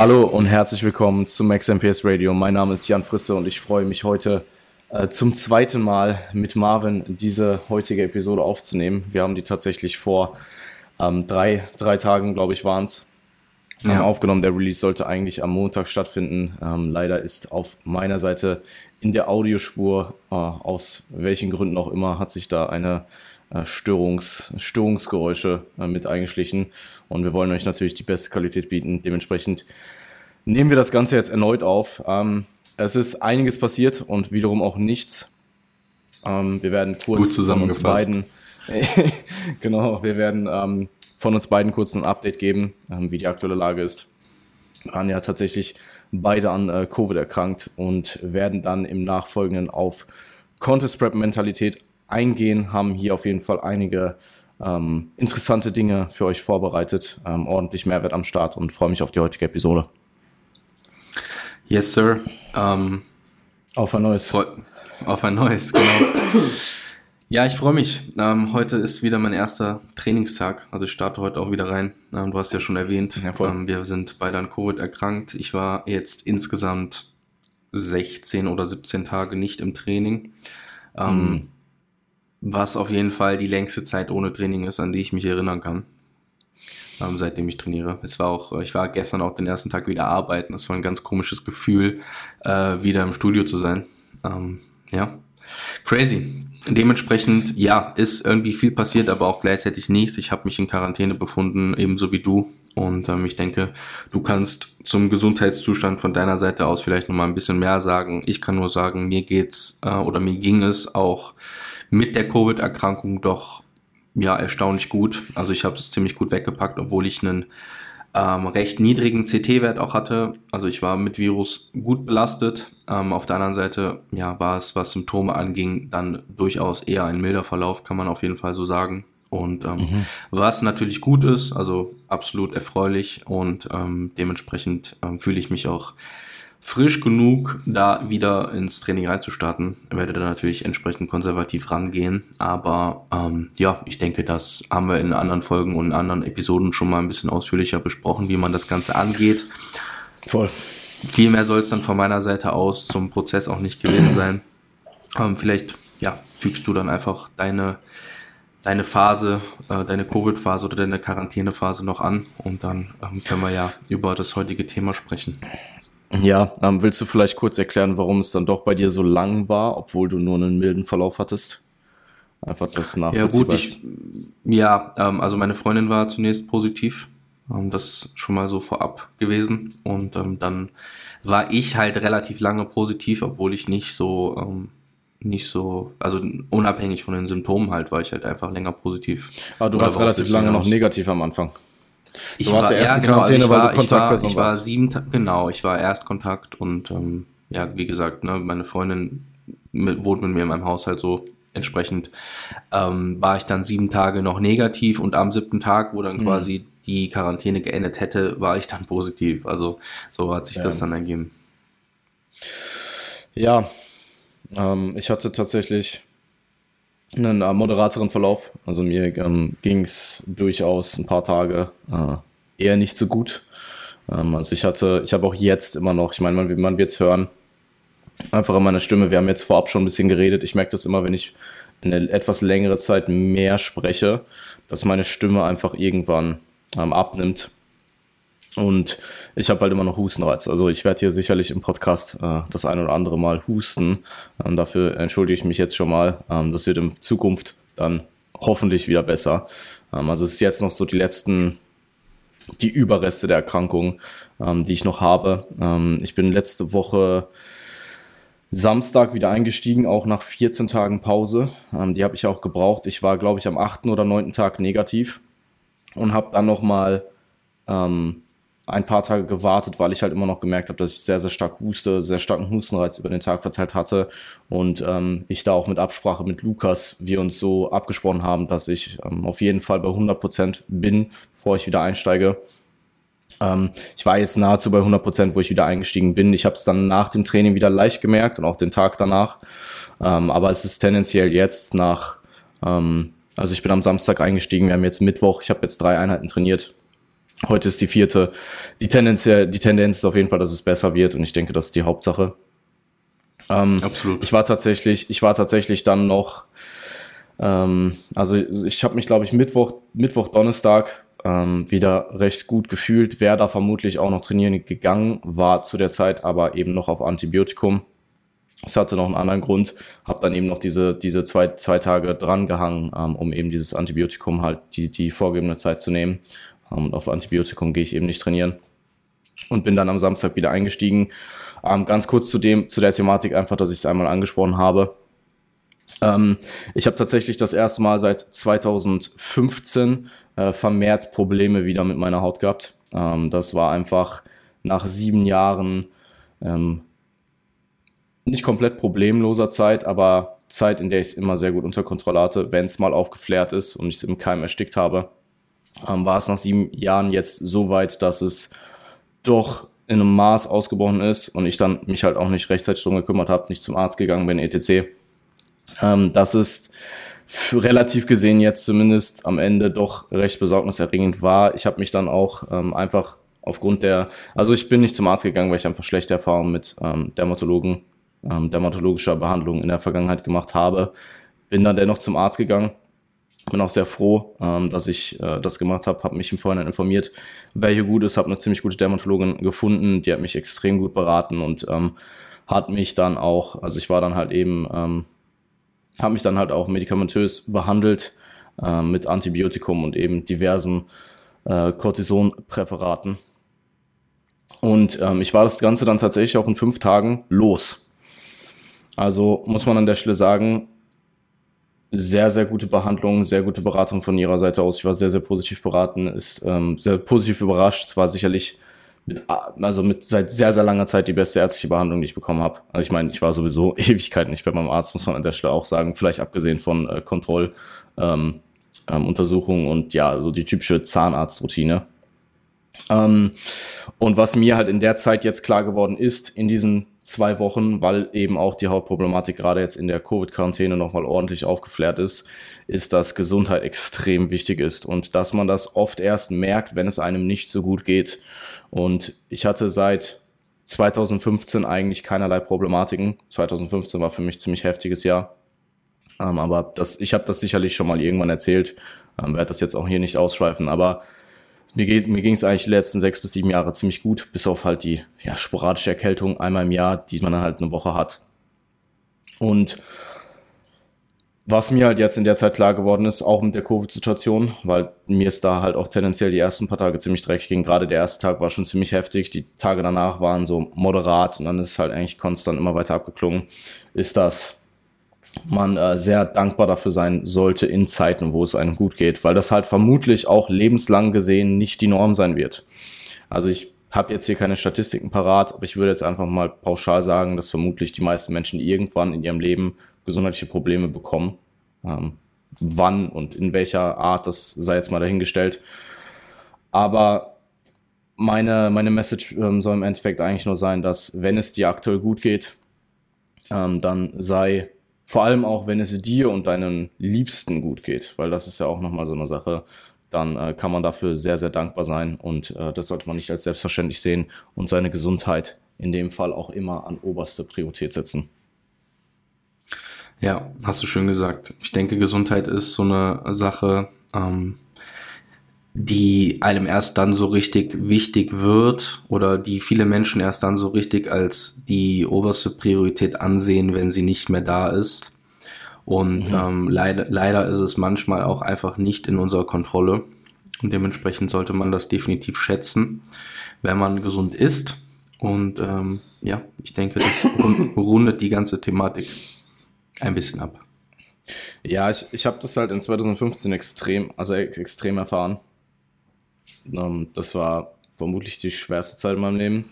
Hallo und herzlich willkommen zum Max MPS Radio. Mein Name ist Jan Frisse und ich freue mich heute äh, zum zweiten Mal mit Marvin diese heutige Episode aufzunehmen. Wir haben die tatsächlich vor ähm, drei, drei Tagen, glaube ich, waren es, ja. aufgenommen. Der Release sollte eigentlich am Montag stattfinden. Ähm, leider ist auf meiner Seite in der Audiospur, äh, aus welchen Gründen auch immer, hat sich da eine äh, Störungs, Störungsgeräusche äh, mit eingeschlichen. Und wir wollen euch natürlich die beste Qualität bieten. Dementsprechend nehmen wir das Ganze jetzt erneut auf. Ähm, es ist einiges passiert und wiederum auch nichts. Ähm, wir werden kurz von uns beiden, genau, wir werden ähm, von uns beiden kurz ein Update geben, ähm, wie die aktuelle Lage ist. Wir waren ja tatsächlich beide an äh, Covid erkrankt und werden dann im Nachfolgenden auf Contest Prep Mentalität eingehen, haben hier auf jeden Fall einige ähm, interessante Dinge für euch vorbereitet, ähm, ordentlich Mehrwert am Start und freue mich auf die heutige Episode. Yes, Sir. Ähm, auf ein neues. Auf ein neues, genau. ja, ich freue mich. Ähm, heute ist wieder mein erster Trainingstag. Also ich starte heute auch wieder rein. Ähm, du hast ja schon erwähnt, ja, ähm, wir sind beide an Covid erkrankt. Ich war jetzt insgesamt 16 oder 17 Tage nicht im Training. Mhm was auf jeden Fall die längste Zeit ohne Training ist, an die ich mich erinnern kann. Ähm, seitdem ich trainiere. Es war auch, ich war gestern auch den ersten Tag wieder arbeiten. Das war ein ganz komisches Gefühl, äh, wieder im Studio zu sein. Ähm, ja, crazy. Dementsprechend, ja, ist irgendwie viel passiert, aber auch gleichzeitig nichts. Ich habe mich in Quarantäne befunden, ebenso wie du. Und ähm, ich denke, du kannst zum Gesundheitszustand von deiner Seite aus vielleicht nochmal ein bisschen mehr sagen. Ich kann nur sagen, mir geht's äh, oder mir ging es auch mit der Covid-Erkrankung doch ja erstaunlich gut. Also ich habe es ziemlich gut weggepackt, obwohl ich einen ähm, recht niedrigen CT-Wert auch hatte. Also ich war mit Virus gut belastet. Ähm, auf der anderen Seite ja, war es, was Symptome anging, dann durchaus eher ein milder Verlauf, kann man auf jeden Fall so sagen. Und ähm, mhm. was natürlich gut ist, also absolut erfreulich und ähm, dementsprechend ähm, fühle ich mich auch frisch genug, da wieder ins Training reinzustarten. Werde da natürlich entsprechend konservativ rangehen. Aber ähm, ja, ich denke, das haben wir in anderen Folgen und in anderen Episoden schon mal ein bisschen ausführlicher besprochen, wie man das Ganze angeht. Voll. Viel mehr soll es dann von meiner Seite aus zum Prozess auch nicht gewesen sein. Ähm, vielleicht ja, fügst du dann einfach deine deine Phase, äh, deine Covid-Phase oder deine Quarantäne-Phase noch an und dann ähm, können wir ja über das heutige Thema sprechen. Ja, ähm, willst du vielleicht kurz erklären, warum es dann doch bei dir so lang war, obwohl du nur einen milden Verlauf hattest? Einfach das nachvollziehbar. Ja gut, ich, ja, ähm, also meine Freundin war zunächst positiv, ähm, das schon mal so vorab gewesen und ähm, dann war ich halt relativ lange positiv, obwohl ich nicht so ähm, nicht so, also unabhängig von den Symptomen halt, war ich halt einfach länger positiv. Aber du warst relativ lange noch negativ am Anfang. Ich du warst war erst in genau, Quarantäne, also weil war, du Kontaktperson ich war, ich war sieben, genau, ich war Erstkontakt und ähm, ja, wie gesagt, ne, meine Freundin mit, wohnt mit mir in meinem Haushalt so. Entsprechend ähm, war ich dann sieben Tage noch negativ und am siebten Tag, wo dann mhm. quasi die Quarantäne geendet hätte, war ich dann positiv. Also so hat sich ja. das dann ergeben. Ja, ähm, ich hatte tatsächlich einen äh, moderateren Verlauf. Also mir ähm, ging es durchaus ein paar Tage äh, eher nicht so gut. Ähm, also ich hatte, ich habe auch jetzt immer noch, ich meine, man, man wird es hören, einfach in meiner Stimme. Wir haben jetzt vorab schon ein bisschen geredet. Ich merke das immer, wenn ich eine etwas längere Zeit mehr spreche, dass meine Stimme einfach irgendwann ähm, abnimmt. Und ich habe halt immer noch Hustenreiz. Also ich werde hier sicherlich im Podcast äh, das ein oder andere Mal husten. Ähm, dafür entschuldige ich mich jetzt schon mal. Ähm, das wird in Zukunft dann hoffentlich wieder besser. Ähm, also es ist jetzt noch so die letzten, die Überreste der Erkrankung, ähm, die ich noch habe. Ähm, ich bin letzte Woche Samstag wieder eingestiegen, auch nach 14 Tagen Pause. Ähm, die habe ich auch gebraucht. Ich war, glaube ich, am achten oder neunten Tag negativ und habe dann nochmal ähm, ein paar Tage gewartet, weil ich halt immer noch gemerkt habe, dass ich sehr, sehr stark huste, sehr starken Hustenreiz über den Tag verteilt hatte und ähm, ich da auch mit Absprache mit Lukas wir uns so abgesprochen haben, dass ich ähm, auf jeden Fall bei 100 Prozent bin, bevor ich wieder einsteige. Ähm, ich war jetzt nahezu bei 100%, Prozent, wo ich wieder eingestiegen bin. Ich habe es dann nach dem Training wieder leicht gemerkt und auch den Tag danach. Ähm, aber es ist tendenziell jetzt nach, ähm, also ich bin am Samstag eingestiegen, wir haben jetzt Mittwoch, ich habe jetzt drei Einheiten trainiert Heute ist die vierte. Die Tendenz, die Tendenz ist auf jeden Fall, dass es besser wird und ich denke, das ist die Hauptsache. Ähm, Absolut. Ich war tatsächlich, ich war tatsächlich dann noch, ähm, also ich habe mich, glaube ich, Mittwoch, Mittwoch, Donnerstag ähm, wieder recht gut gefühlt. Wäre da vermutlich auch noch trainieren gegangen, war zu der Zeit aber eben noch auf Antibiotikum. Es hatte noch einen anderen Grund, habe dann eben noch diese, diese zwei, zwei Tage dran gehangen, ähm, um eben dieses Antibiotikum halt die, die vorgegebene Zeit zu nehmen. Ähm, und auf Antibiotikum gehe ich eben nicht trainieren. Und bin dann am Samstag wieder eingestiegen. Ähm, ganz kurz zu dem, zu der Thematik einfach, dass ich es einmal angesprochen habe. Ähm, ich habe tatsächlich das erste Mal seit 2015 äh, vermehrt Probleme wieder mit meiner Haut gehabt. Ähm, das war einfach nach sieben Jahren ähm, nicht komplett problemloser Zeit, aber Zeit, in der ich es immer sehr gut unter Kontrolle hatte, wenn es mal aufgeflärt ist und ich es im Keim erstickt habe, ähm, war es nach sieben Jahren jetzt so weit, dass es doch in einem Maß ausgebrochen ist und ich dann mich halt auch nicht rechtzeitig drum gekümmert habe, nicht zum Arzt gegangen bin, etc. Ähm, das ist relativ gesehen jetzt zumindest am Ende doch recht besorgniserregend war. Ich habe mich dann auch ähm, einfach aufgrund der, also ich bin nicht zum Arzt gegangen, weil ich einfach schlechte Erfahrungen mit ähm, Dermatologen ähm, dermatologischer Behandlung in der Vergangenheit gemacht habe. Bin dann dennoch zum Arzt gegangen. Bin auch sehr froh, ähm, dass ich äh, das gemacht habe, habe mich im Vorhinein informiert, welche gut ist, habe eine ziemlich gute Dermatologin gefunden, die hat mich extrem gut beraten und ähm, hat mich dann auch, also ich war dann halt eben, ähm, habe mich dann halt auch medikamentös behandelt äh, mit Antibiotikum und eben diversen äh, Cortisonpräparaten. Und ähm, ich war das Ganze dann tatsächlich auch in fünf Tagen los. Also muss man an der Stelle sagen, sehr, sehr gute Behandlung, sehr gute Beratung von ihrer Seite aus. Ich war sehr, sehr positiv beraten, ist ähm, sehr positiv überrascht. Es war sicherlich mit, also mit seit sehr, sehr langer Zeit die beste ärztliche Behandlung, die ich bekommen habe. Also ich meine, ich war sowieso Ewigkeiten nicht bei meinem Arzt, muss man an der Stelle auch sagen. Vielleicht abgesehen von äh, Kontrolluntersuchungen ähm, ähm, und ja, so die typische Zahnarztroutine. Ähm, und was mir halt in der Zeit jetzt klar geworden ist, in diesen zwei Wochen, weil eben auch die Hauptproblematik gerade jetzt in der Covid-Quarantäne nochmal ordentlich aufgeflärt ist, ist, dass Gesundheit extrem wichtig ist und dass man das oft erst merkt, wenn es einem nicht so gut geht. Und ich hatte seit 2015 eigentlich keinerlei Problematiken. 2015 war für mich ziemlich heftiges Jahr. Ähm, aber das, ich habe das sicherlich schon mal irgendwann erzählt, ähm, werde das jetzt auch hier nicht ausschweifen, aber mir, geht, mir ging es eigentlich die letzten sechs bis sieben Jahre ziemlich gut, bis auf halt die ja, sporadische Erkältung einmal im Jahr, die man dann halt eine Woche hat. Und was mir halt jetzt in der Zeit klar geworden ist, auch mit der Covid-Situation, weil mir ist da halt auch tendenziell die ersten paar Tage ziemlich dreckig ging. Gerade der erste Tag war schon ziemlich heftig. Die Tage danach waren so moderat und dann ist halt eigentlich konstant immer weiter abgeklungen. Ist das man äh, sehr dankbar dafür sein sollte in Zeiten, wo es einem gut geht, weil das halt vermutlich auch lebenslang gesehen nicht die Norm sein wird. Also ich habe jetzt hier keine Statistiken parat, aber ich würde jetzt einfach mal pauschal sagen, dass vermutlich die meisten Menschen irgendwann in ihrem Leben gesundheitliche Probleme bekommen. Ähm, wann und in welcher Art, das sei jetzt mal dahingestellt. Aber meine, meine Message ähm, soll im Endeffekt eigentlich nur sein, dass wenn es dir aktuell gut geht, ähm, dann sei vor allem auch, wenn es dir und deinen Liebsten gut geht, weil das ist ja auch nochmal so eine Sache, dann äh, kann man dafür sehr, sehr dankbar sein und äh, das sollte man nicht als selbstverständlich sehen und seine Gesundheit in dem Fall auch immer an oberste Priorität setzen. Ja, hast du schön gesagt. Ich denke, Gesundheit ist so eine Sache, ähm, die einem erst dann so richtig wichtig wird oder die viele Menschen erst dann so richtig als die oberste Priorität ansehen, wenn sie nicht mehr da ist. Und mhm. ähm, leider, leider ist es manchmal auch einfach nicht in unserer Kontrolle. Und dementsprechend sollte man das definitiv schätzen, wenn man gesund ist. Und ähm, ja, ich denke, das rundet die ganze Thematik ein bisschen ab. Ja, ich, ich habe das halt in 2015 extrem, also extrem erfahren. Ähm, das war vermutlich die schwerste Zeit in meinem Leben.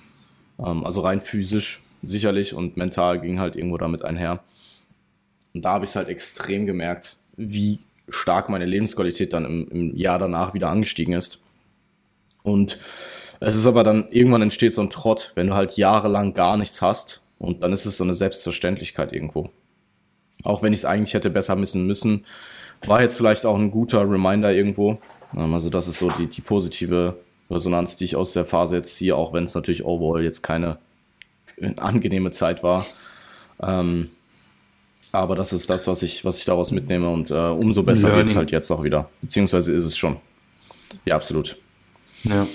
Ähm, also rein physisch sicherlich und mental ging halt irgendwo damit einher. Und da habe ich es halt extrem gemerkt, wie stark meine Lebensqualität dann im, im Jahr danach wieder angestiegen ist. Und es ist aber dann, irgendwann entsteht so ein Trott, wenn du halt jahrelang gar nichts hast und dann ist es so eine Selbstverständlichkeit irgendwo. Auch wenn ich es eigentlich hätte besser wissen müssen, war jetzt vielleicht auch ein guter Reminder irgendwo, also das ist so die, die positive Resonanz, die ich aus der Phase jetzt ziehe, auch wenn es natürlich overall jetzt keine angenehme Zeit war. Ähm, aber das ist das, was ich, was ich daraus mitnehme und äh, umso besser wird es halt jetzt auch wieder. Beziehungsweise ist es schon. Ja, absolut. Ja.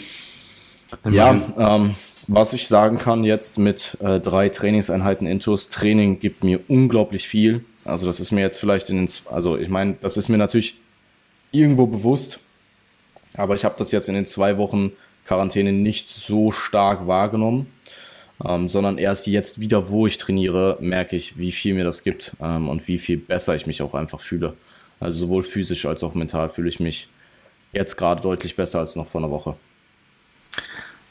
Ja, ähm, was ich sagen kann jetzt mit äh, drei Trainingseinheiten Intus, Training gibt mir unglaublich viel. Also das ist mir jetzt vielleicht in den, also ich meine, das ist mir natürlich irgendwo bewusst, aber ich habe das jetzt in den zwei Wochen Quarantäne nicht so stark wahrgenommen, ähm, sondern erst jetzt wieder, wo ich trainiere, merke ich, wie viel mir das gibt ähm, und wie viel besser ich mich auch einfach fühle. Also sowohl physisch als auch mental fühle ich mich jetzt gerade deutlich besser als noch vor einer Woche.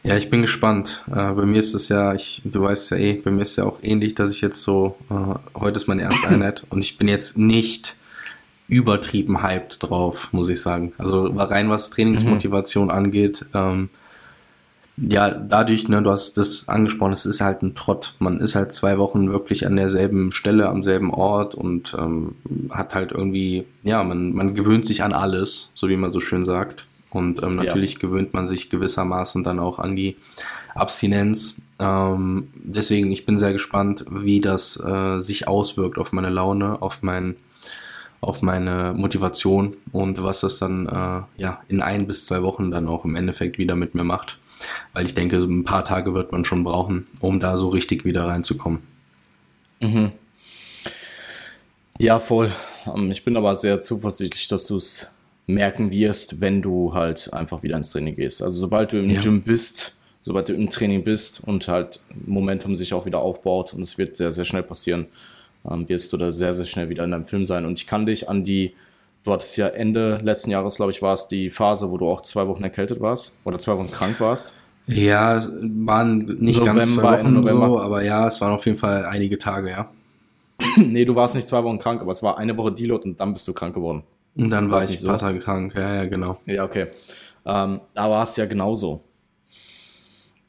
Ja, ich bin gespannt. Äh, bei mir ist es ja, ich, du weißt ja eh, bei mir ist es ja auch ähnlich, dass ich jetzt so, äh, heute ist meine erste Einheit und ich bin jetzt nicht übertrieben hyped drauf, muss ich sagen. Also rein was Trainingsmotivation mhm. angeht, ähm, ja, dadurch, ne, du hast das angesprochen, es ist halt ein Trott. Man ist halt zwei Wochen wirklich an derselben Stelle, am selben Ort und ähm, hat halt irgendwie, ja, man, man gewöhnt sich an alles, so wie man so schön sagt. Und ähm, natürlich ja. gewöhnt man sich gewissermaßen dann auch an die Abstinenz. Ähm, deswegen, ich bin sehr gespannt, wie das äh, sich auswirkt auf meine Laune, auf mein auf meine Motivation und was das dann äh, ja in ein bis zwei Wochen dann auch im Endeffekt wieder mit mir macht. Weil ich denke, so ein paar Tage wird man schon brauchen, um da so richtig wieder reinzukommen. Mhm. Ja, voll. Ähm, ich bin aber sehr zuversichtlich, dass du es merken wirst, wenn du halt einfach wieder ins Training gehst. Also sobald du im ja. Gym bist, sobald du im Training bist und halt Momentum sich auch wieder aufbaut und es wird sehr, sehr schnell passieren, ähm, wirst du da sehr, sehr schnell wieder in deinem Film sein. Und ich kann dich an die, du hattest ja Ende letzten Jahres, glaube ich, war es die Phase, wo du auch zwei Wochen erkältet warst oder zwei Wochen krank warst. Ja, waren nicht November, ganz zwei Wochen November. so, aber ja, es waren auf jeden Fall einige Tage, ja. nee, du warst nicht zwei Wochen krank, aber es war eine Woche Deload und dann bist du krank geworden. Und dann war ich ein paar so? Tage krank, ja, ja, genau. Ja, okay. Ähm, da war es ja genauso.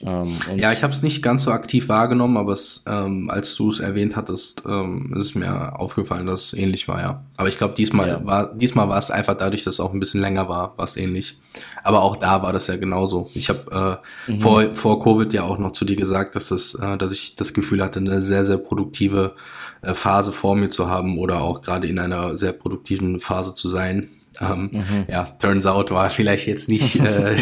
Ähm, ja, ich habe es nicht ganz so aktiv wahrgenommen, aber es, ähm, als du es erwähnt hattest, ähm, ist es mir aufgefallen, dass es ähnlich war, ja. Aber ich glaube, diesmal ja. war diesmal war es einfach dadurch, dass es auch ein bisschen länger war, war es ähnlich. Aber auch da war das ja genauso. Ich habe äh, mhm. vor, vor Covid ja auch noch zu dir gesagt, dass es, äh, dass ich das Gefühl hatte, eine sehr, sehr produktive äh, Phase vor mir zu haben oder auch gerade in einer sehr produktiven Phase zu sein. Ähm, mhm. Ja, turns out war vielleicht jetzt nicht, äh,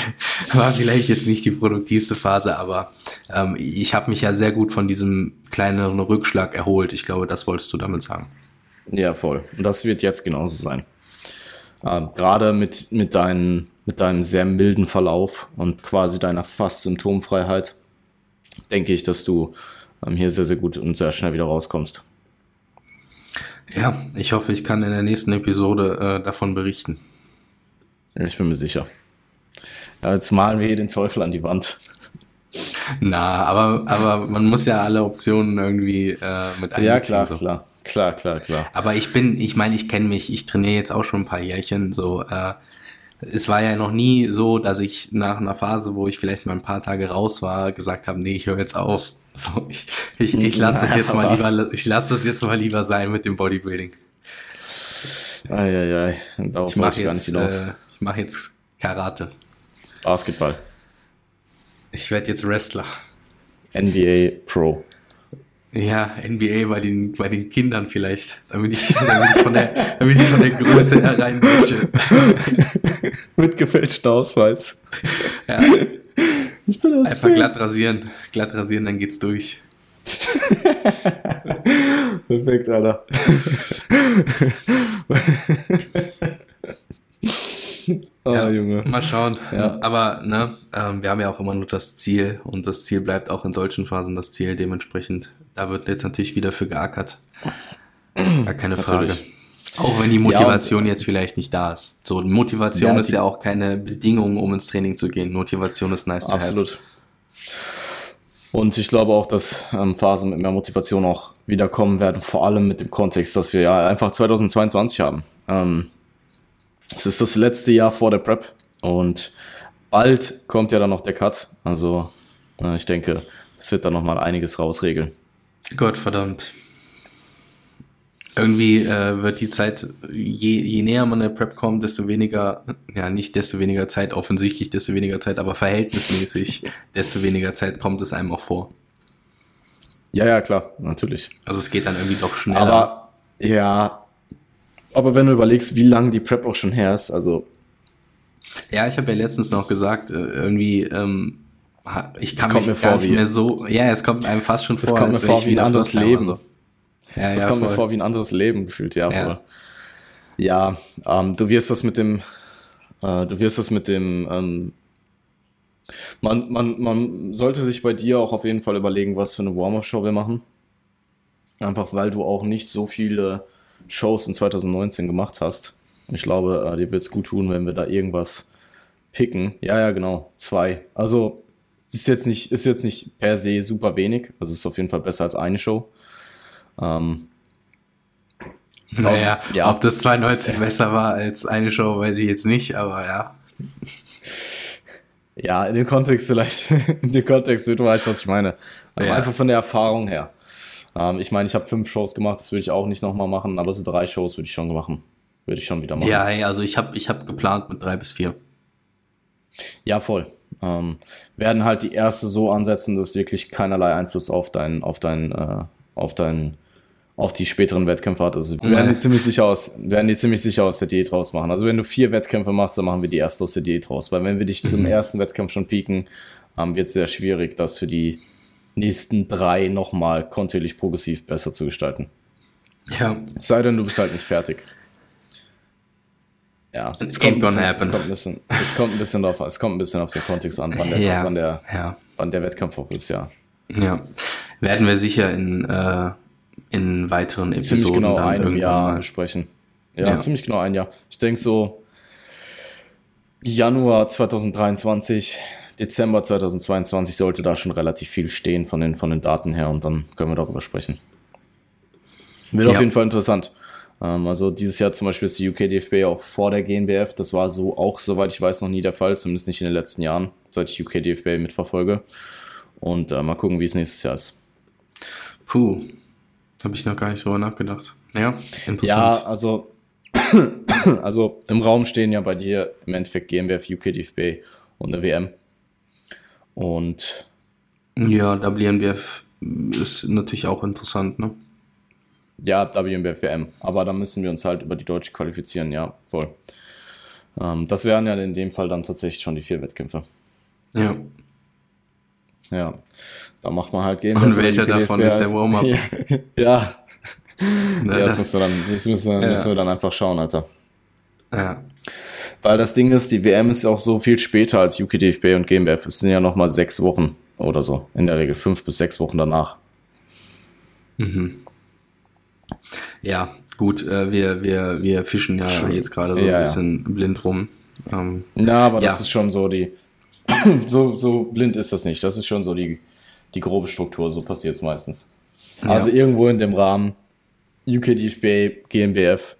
war vielleicht jetzt nicht die produktivste Phase, aber ähm, ich habe mich ja sehr gut von diesem kleineren Rückschlag erholt. Ich glaube, das wolltest du damit sagen. Ja, voll. Und das wird jetzt genauso sein. Ähm, Gerade mit, mit, deinen, mit deinem sehr milden Verlauf und quasi deiner fast Symptomfreiheit, denke ich, dass du ähm, hier sehr, sehr gut und sehr schnell wieder rauskommst. Ja, ich hoffe, ich kann in der nächsten Episode äh, davon berichten. Ich bin mir sicher. Jetzt malen wir hier den Teufel an die Wand. Na, aber, aber man muss ja alle Optionen irgendwie äh, mit einbeziehen. Ja, klar, so. klar. Klar, klar, klar. Aber ich bin, ich meine, ich kenne mich, ich trainiere jetzt auch schon ein paar Jährchen, so, äh, es war ja noch nie so, dass ich nach einer Phase, wo ich vielleicht mal ein paar Tage raus war, gesagt habe, nee, ich höre jetzt auf. So, ich, ich, ich lasse das jetzt mal lieber, ich lasse das jetzt mal lieber sein mit dem Bodybuilding. Eieiei, darauf ich mache jetzt, äh, ich mache jetzt Karate. Basketball. Ich werde jetzt Wrestler. NBA Pro. Ja, NBA bei den, bei den Kindern vielleicht, damit ich, damit ich, von, der, damit ich von der Größe her reinrutsche. Mit gefälschten Ausweis. Ja. Ich bin das Einfach glatt rasieren. Glatt rasieren, dann geht's durch. Perfekt, Alter. oh, ja, Junge. Mal schauen. Ja. Aber ne, ähm, wir haben ja auch immer nur das Ziel und das Ziel bleibt auch in solchen Phasen das Ziel. Dementsprechend, da wird jetzt natürlich wieder für geackert. Gar keine Frage. Natürlich. Auch wenn die Motivation ja, jetzt vielleicht nicht da ist. So, Motivation ja, ist ja auch keine Bedingung, um ins Training zu gehen. Motivation ist nice to Absolut. Have. Und ich glaube auch, dass ähm, Phasen mit mehr Motivation auch wiederkommen werden, vor allem mit dem Kontext, dass wir ja einfach 2022 haben. Ähm, es ist das letzte Jahr vor der Prep und bald kommt ja dann noch der Cut. Also äh, ich denke, das wird dann nochmal einiges rausregeln. Gott verdammt. Irgendwie äh, wird die Zeit, je, je näher man der Prep kommt, desto weniger, ja nicht desto weniger Zeit, offensichtlich desto weniger Zeit, aber verhältnismäßig, desto weniger Zeit kommt es einem auch vor. Ja, ja, klar, natürlich. Also es geht dann irgendwie doch schneller. Aber ja, aber wenn du überlegst, wie lange die Prep auch schon her ist, also. Ja, ich habe ja letztens noch gesagt, äh, irgendwie, ähm, ich kann mich gar nicht mehr so, ja, es kommt einem fast schon vor, kommt als mir vor wie ein anderes Leben. So. Ja, das ja, kommt voll. mir vor wie ein anderes Leben gefühlt, ja, ja. voll. Ja, ähm, du wirst das mit dem, äh, du wirst das mit dem, ähm, man, man, man sollte sich bei dir auch auf jeden Fall überlegen, was für eine Warm-Up-Show wir machen. Einfach weil du auch nicht so viele Shows in 2019 gemacht hast. Ich glaube, äh, dir wird es gut tun, wenn wir da irgendwas picken. Ja, ja, genau. Zwei. Also ist jetzt nicht, ist jetzt nicht per se super wenig. Also ist auf jeden Fall besser als eine Show. Ähm, naja, ja. ob das 2019 besser war als eine Show, weiß ich jetzt nicht, aber ja. Ja, in dem Kontext vielleicht, in dem Kontext, du weißt, was ich meine. Aber ja. einfach von der Erfahrung her. Ähm, ich meine, ich habe fünf Shows gemacht, das würde ich auch nicht nochmal machen, aber so drei Shows würde ich schon machen. Würde ich schon wieder machen. Ja, also ich habe ich hab geplant mit drei bis vier. Ja, voll. Ähm, werden halt die erste so ansetzen, dass wirklich keinerlei Einfluss auf dein, auf dein, äh, auf dein, auf die späteren Wettkämpfe hat. Also wir werden die ziemlich sicher aus, werden die ziemlich sicher aus der Diät rausmachen. Also wenn du vier Wettkämpfe machst, dann machen wir die erste aus der Diät raus. Weil wenn wir dich zum ersten Wettkampf schon pieken, ähm, wird es sehr schwierig, das für die nächsten drei nochmal kontinuierlich progressiv besser zu gestalten. Ja. Sei denn, du bist halt nicht fertig. Ja, es kommt, bisschen, es kommt, ein bisschen, es kommt ein bisschen drauf, es kommt ein bisschen auf den Kontext an, wann der, ja, wann der, ja. wann der Wettkampf auch ist, ja. Ja, werden wir sicher in, äh, in weiteren Episoden ziemlich genau dann einem Jahr mal besprechen. Ja, ja, ziemlich genau ein Jahr. Ich denke so Januar 2023, Dezember 2022 sollte da schon relativ viel stehen von den, von den Daten her und dann können wir darüber sprechen. Wird ja. auf jeden Fall interessant. Ähm, also dieses Jahr zum Beispiel ist die UKDFB auch vor der GNBF. Das war so auch, soweit ich weiß, noch nie der Fall, zumindest nicht in den letzten Jahren, seit ich UKDFB mitverfolge. Und äh, mal gucken, wie es nächstes Jahr ist. Puh, habe ich noch gar nicht drüber nachgedacht. Ja, interessant. Ja, also, also im Raum stehen ja bei dir im Endeffekt GmbF, UKDFB und eine WM. Und ja, WNBF ist natürlich auch interessant, ne? Ja, WNBF WM. Aber da müssen wir uns halt über die Deutsche qualifizieren, ja, voll. Ähm, das wären ja in dem Fall dann tatsächlich schon die vier Wettkämpfe. Ja. Ja. Da macht man halt GmbF. Und welcher davon ist der Warm-Up? Ja. ja. ja, das müssen wir, dann, das müssen, ja. müssen wir dann einfach schauen, Alter. Ja. Weil das Ding ist, die WM ist ja auch so viel später als UKDFB und GmbF. Es sind ja nochmal sechs Wochen oder so. In der Regel fünf bis sechs Wochen danach. Mhm. Ja, gut, äh, wir, wir, wir fischen ja schon. jetzt gerade so ja, ein bisschen ja. blind rum. Ähm, Na, aber das ist schon so die. so, so blind ist das nicht. Das ist schon so die, die grobe Struktur. So passiert es meistens. Also irgendwo in dem Rahmen UKDFB, GmbF,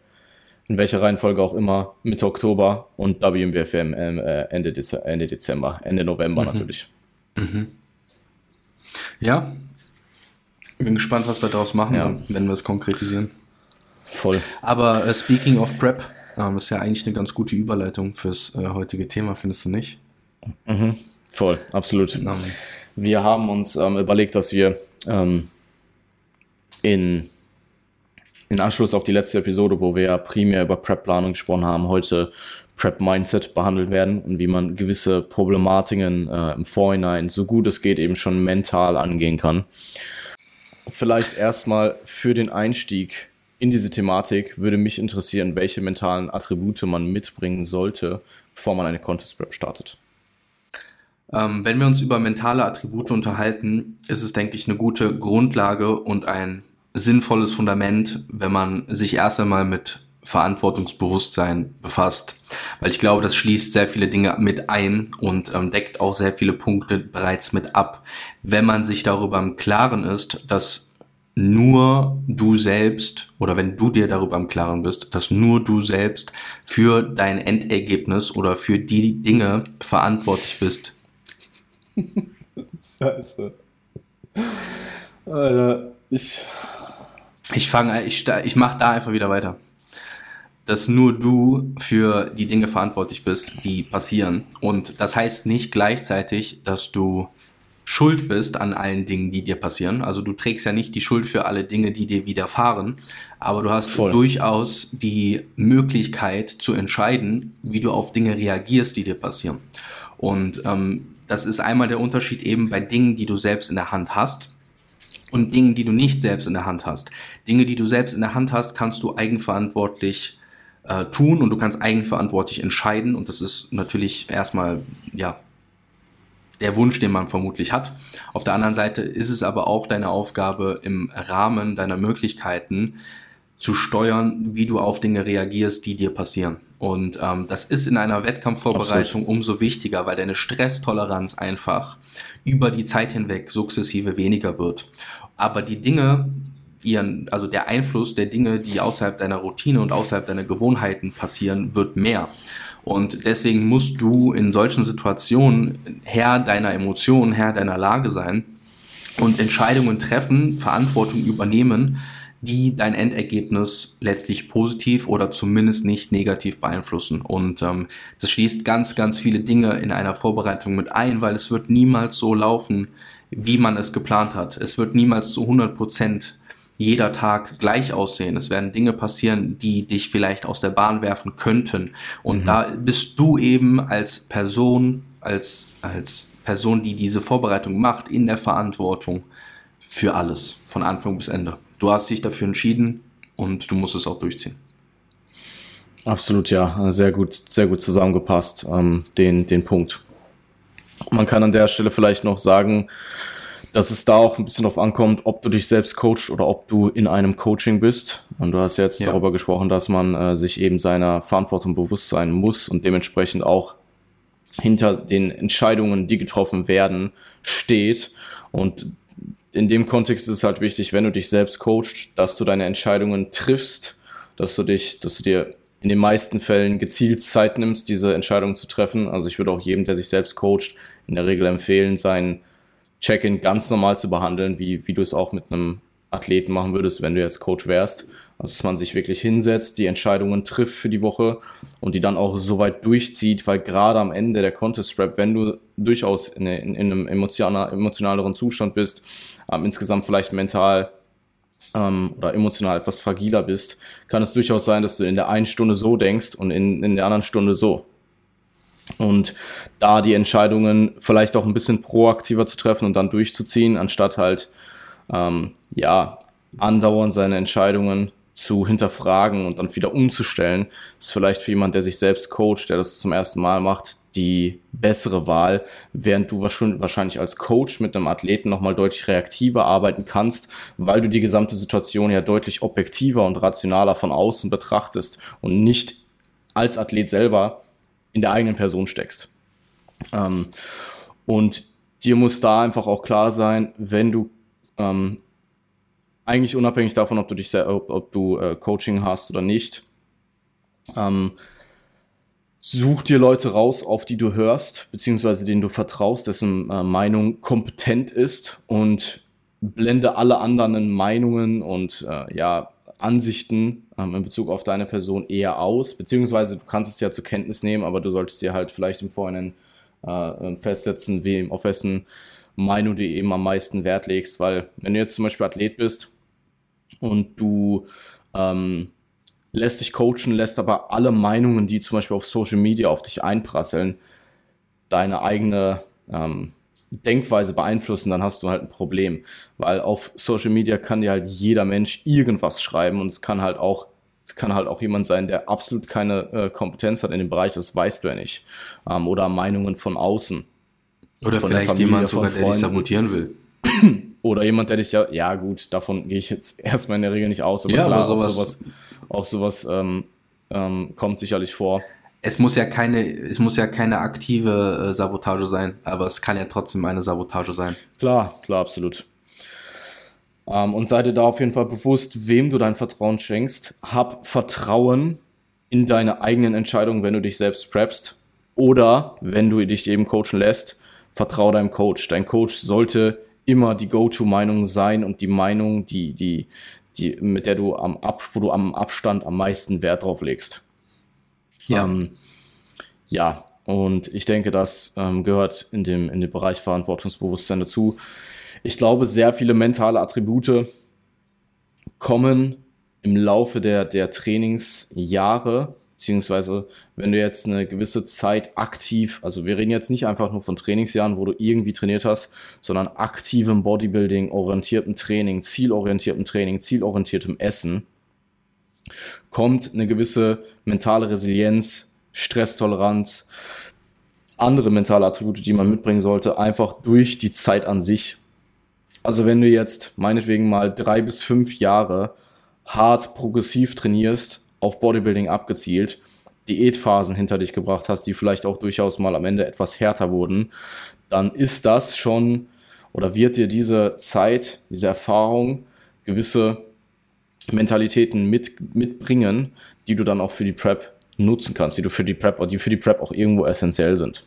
in welcher Reihenfolge auch immer, Mitte Oktober und WMBFM äh, Ende, Dez Ende Dezember, Ende November mhm. natürlich. Mhm. Ja, bin gespannt, was wir daraus machen, ja. wenn wir es konkretisieren. Voll. Aber äh, speaking of Prep, ähm, ist ja eigentlich eine ganz gute Überleitung fürs äh, heutige Thema, findest du nicht? Mhm. Voll, absolut. Um, wir haben uns ähm, überlegt, dass wir ähm, in in Anschluss auf die letzte Episode, wo wir ja primär über Prep-Planung gesprochen haben, heute Prep-Mindset behandelt werden und wie man gewisse Problematiken äh, im Vorhinein so gut es geht eben schon mental angehen kann. Vielleicht erstmal für den Einstieg in diese Thematik würde mich interessieren, welche mentalen Attribute man mitbringen sollte, bevor man eine Contest Prep startet. Ähm, wenn wir uns über mentale Attribute unterhalten, ist es, denke ich, eine gute Grundlage und ein sinnvolles Fundament, wenn man sich erst einmal mit Verantwortungsbewusstsein befasst. Weil ich glaube, das schließt sehr viele Dinge mit ein und ähm, deckt auch sehr viele Punkte bereits mit ab. Wenn man sich darüber im Klaren ist, dass nur du selbst oder wenn du dir darüber im Klaren bist, dass nur du selbst für dein Endergebnis oder für die Dinge verantwortlich bist. Scheiße. Alter, ich Ich fange, ich, ich mache da einfach wieder weiter. Dass nur du für die Dinge verantwortlich bist, die passieren. Und das heißt nicht gleichzeitig, dass du schuld bist an allen Dingen, die dir passieren. Also du trägst ja nicht die Schuld für alle Dinge, die dir widerfahren, aber du hast Voll. durchaus die Möglichkeit zu entscheiden, wie du auf Dinge reagierst, die dir passieren. Und ähm, das ist einmal der Unterschied eben bei Dingen, die du selbst in der Hand hast und Dingen, die du nicht selbst in der Hand hast. Dinge, die du selbst in der Hand hast, kannst du eigenverantwortlich äh, tun und du kannst eigenverantwortlich entscheiden und das ist natürlich erstmal ja der Wunsch, den man vermutlich hat. Auf der anderen Seite ist es aber auch deine Aufgabe, im Rahmen deiner Möglichkeiten zu steuern, wie du auf Dinge reagierst, die dir passieren. Und ähm, das ist in einer Wettkampfvorbereitung Absolut. umso wichtiger, weil deine Stresstoleranz einfach über die Zeit hinweg sukzessive weniger wird. Aber die Dinge, ihren, also der Einfluss der Dinge, die außerhalb deiner Routine und außerhalb deiner Gewohnheiten passieren, wird mehr. Und deswegen musst du in solchen Situationen Herr deiner Emotionen, Herr deiner Lage sein und Entscheidungen treffen, Verantwortung übernehmen, die dein Endergebnis letztlich positiv oder zumindest nicht negativ beeinflussen. Und ähm, das schließt ganz, ganz viele Dinge in einer Vorbereitung mit ein, weil es wird niemals so laufen, wie man es geplant hat. Es wird niemals zu 100 Prozent jeder Tag gleich aussehen. Es werden Dinge passieren, die dich vielleicht aus der Bahn werfen könnten. Und mhm. da bist du eben als Person, als, als Person, die diese Vorbereitung macht, in der Verantwortung für alles, von Anfang bis Ende. Du hast dich dafür entschieden und du musst es auch durchziehen. Absolut, ja. Sehr gut, sehr gut zusammengepasst, ähm, den, den Punkt. Man kann an der Stelle vielleicht noch sagen, dass es da auch ein bisschen darauf ankommt, ob du dich selbst coachst oder ob du in einem Coaching bist. Und du hast jetzt ja. darüber gesprochen, dass man äh, sich eben seiner Verantwortung bewusst sein muss und dementsprechend auch hinter den Entscheidungen, die getroffen werden, steht. Und in dem Kontext ist es halt wichtig, wenn du dich selbst coachst, dass du deine Entscheidungen triffst, dass du dich, dass du dir in den meisten Fällen gezielt Zeit nimmst, diese Entscheidungen zu treffen. Also ich würde auch jedem, der sich selbst coacht, in der Regel empfehlen, seinen Check-in ganz normal zu behandeln, wie, wie du es auch mit einem Athleten machen würdest, wenn du jetzt Coach wärst. Also, dass man sich wirklich hinsetzt, die Entscheidungen trifft für die Woche und die dann auch so weit durchzieht, weil gerade am Ende der Contest Rap, wenn du durchaus in, in, in einem emotional, emotionaleren Zustand bist, ähm, insgesamt vielleicht mental ähm, oder emotional etwas fragiler bist, kann es durchaus sein, dass du in der einen Stunde so denkst und in, in der anderen Stunde so. Und da die Entscheidungen vielleicht auch ein bisschen proaktiver zu treffen und dann durchzuziehen, anstatt halt, ähm, ja, andauernd seine Entscheidungen zu hinterfragen und dann wieder umzustellen, ist vielleicht für jemand, der sich selbst coacht, der das zum ersten Mal macht, die bessere Wahl, während du wahrscheinlich als Coach mit einem Athleten nochmal deutlich reaktiver arbeiten kannst, weil du die gesamte Situation ja deutlich objektiver und rationaler von außen betrachtest und nicht als Athlet selber in der eigenen Person steckst. Ähm, und dir muss da einfach auch klar sein, wenn du ähm, eigentlich unabhängig davon, ob du dich ob, ob du äh, Coaching hast oder nicht, ähm, such dir Leute raus, auf die du hörst, beziehungsweise denen du vertraust, dessen äh, Meinung kompetent ist und blende alle anderen Meinungen und äh, ja Ansichten ähm, in Bezug auf deine Person eher aus, beziehungsweise du kannst es ja zur Kenntnis nehmen, aber du solltest dir halt vielleicht im Vorhinein äh, ähm, festsetzen, wem, auf wessen Meinung du eben am meisten Wert legst, weil wenn du jetzt zum Beispiel Athlet bist und du ähm, lässt dich coachen, lässt aber alle Meinungen, die zum Beispiel auf Social Media auf dich einprasseln, deine eigene ähm, Denkweise beeinflussen, dann hast du halt ein Problem. Weil auf Social Media kann dir halt jeder Mensch irgendwas schreiben und es kann halt auch, es kann halt auch jemand sein, der absolut keine äh, Kompetenz hat in dem Bereich, das weißt du ja nicht. Ähm, oder Meinungen von außen. Oder von vielleicht Familie, jemand sogar, der dich sabotieren will. Oder jemand, der dich ja, ja gut, davon gehe ich jetzt erstmal in der Regel nicht aus, aber ja, klar, aber sowas, sowas, auch sowas ähm, ähm, kommt sicherlich vor es muss ja keine, es muss ja keine aktive äh, Sabotage sein, aber es kann ja trotzdem eine Sabotage sein. Klar, klar, absolut. Ähm, und sei dir da auf jeden Fall bewusst, wem du dein Vertrauen schenkst. Hab Vertrauen in deine eigenen Entscheidungen, wenn du dich selbst preppst. Oder wenn du dich eben coachen lässt, vertraue deinem Coach. Dein Coach sollte immer die Go-To-Meinung sein und die Meinung, die, die, die, mit der du am Ab, wo du am Abstand am meisten Wert drauf legst. Ja. Ähm, ja, und ich denke, das ähm, gehört in dem, in dem Bereich Verantwortungsbewusstsein dazu. Ich glaube, sehr viele mentale Attribute kommen im Laufe der, der Trainingsjahre, beziehungsweise wenn du jetzt eine gewisse Zeit aktiv, also wir reden jetzt nicht einfach nur von Trainingsjahren, wo du irgendwie trainiert hast, sondern aktivem Bodybuilding, orientiertem Training, zielorientiertem Training, zielorientiertem Essen, kommt eine gewisse mentale Resilienz, Stresstoleranz, andere mentale Attribute, die man mitbringen sollte, einfach durch die Zeit an sich. Also wenn du jetzt meinetwegen mal drei bis fünf Jahre hart progressiv trainierst, auf Bodybuilding abgezielt, Diätphasen hinter dich gebracht hast, die vielleicht auch durchaus mal am Ende etwas härter wurden, dann ist das schon oder wird dir diese Zeit, diese Erfahrung gewisse Mentalitäten mit, mitbringen, die du dann auch für die Prep nutzen kannst, die du für die Prep, die für die Prep auch irgendwo essentiell sind.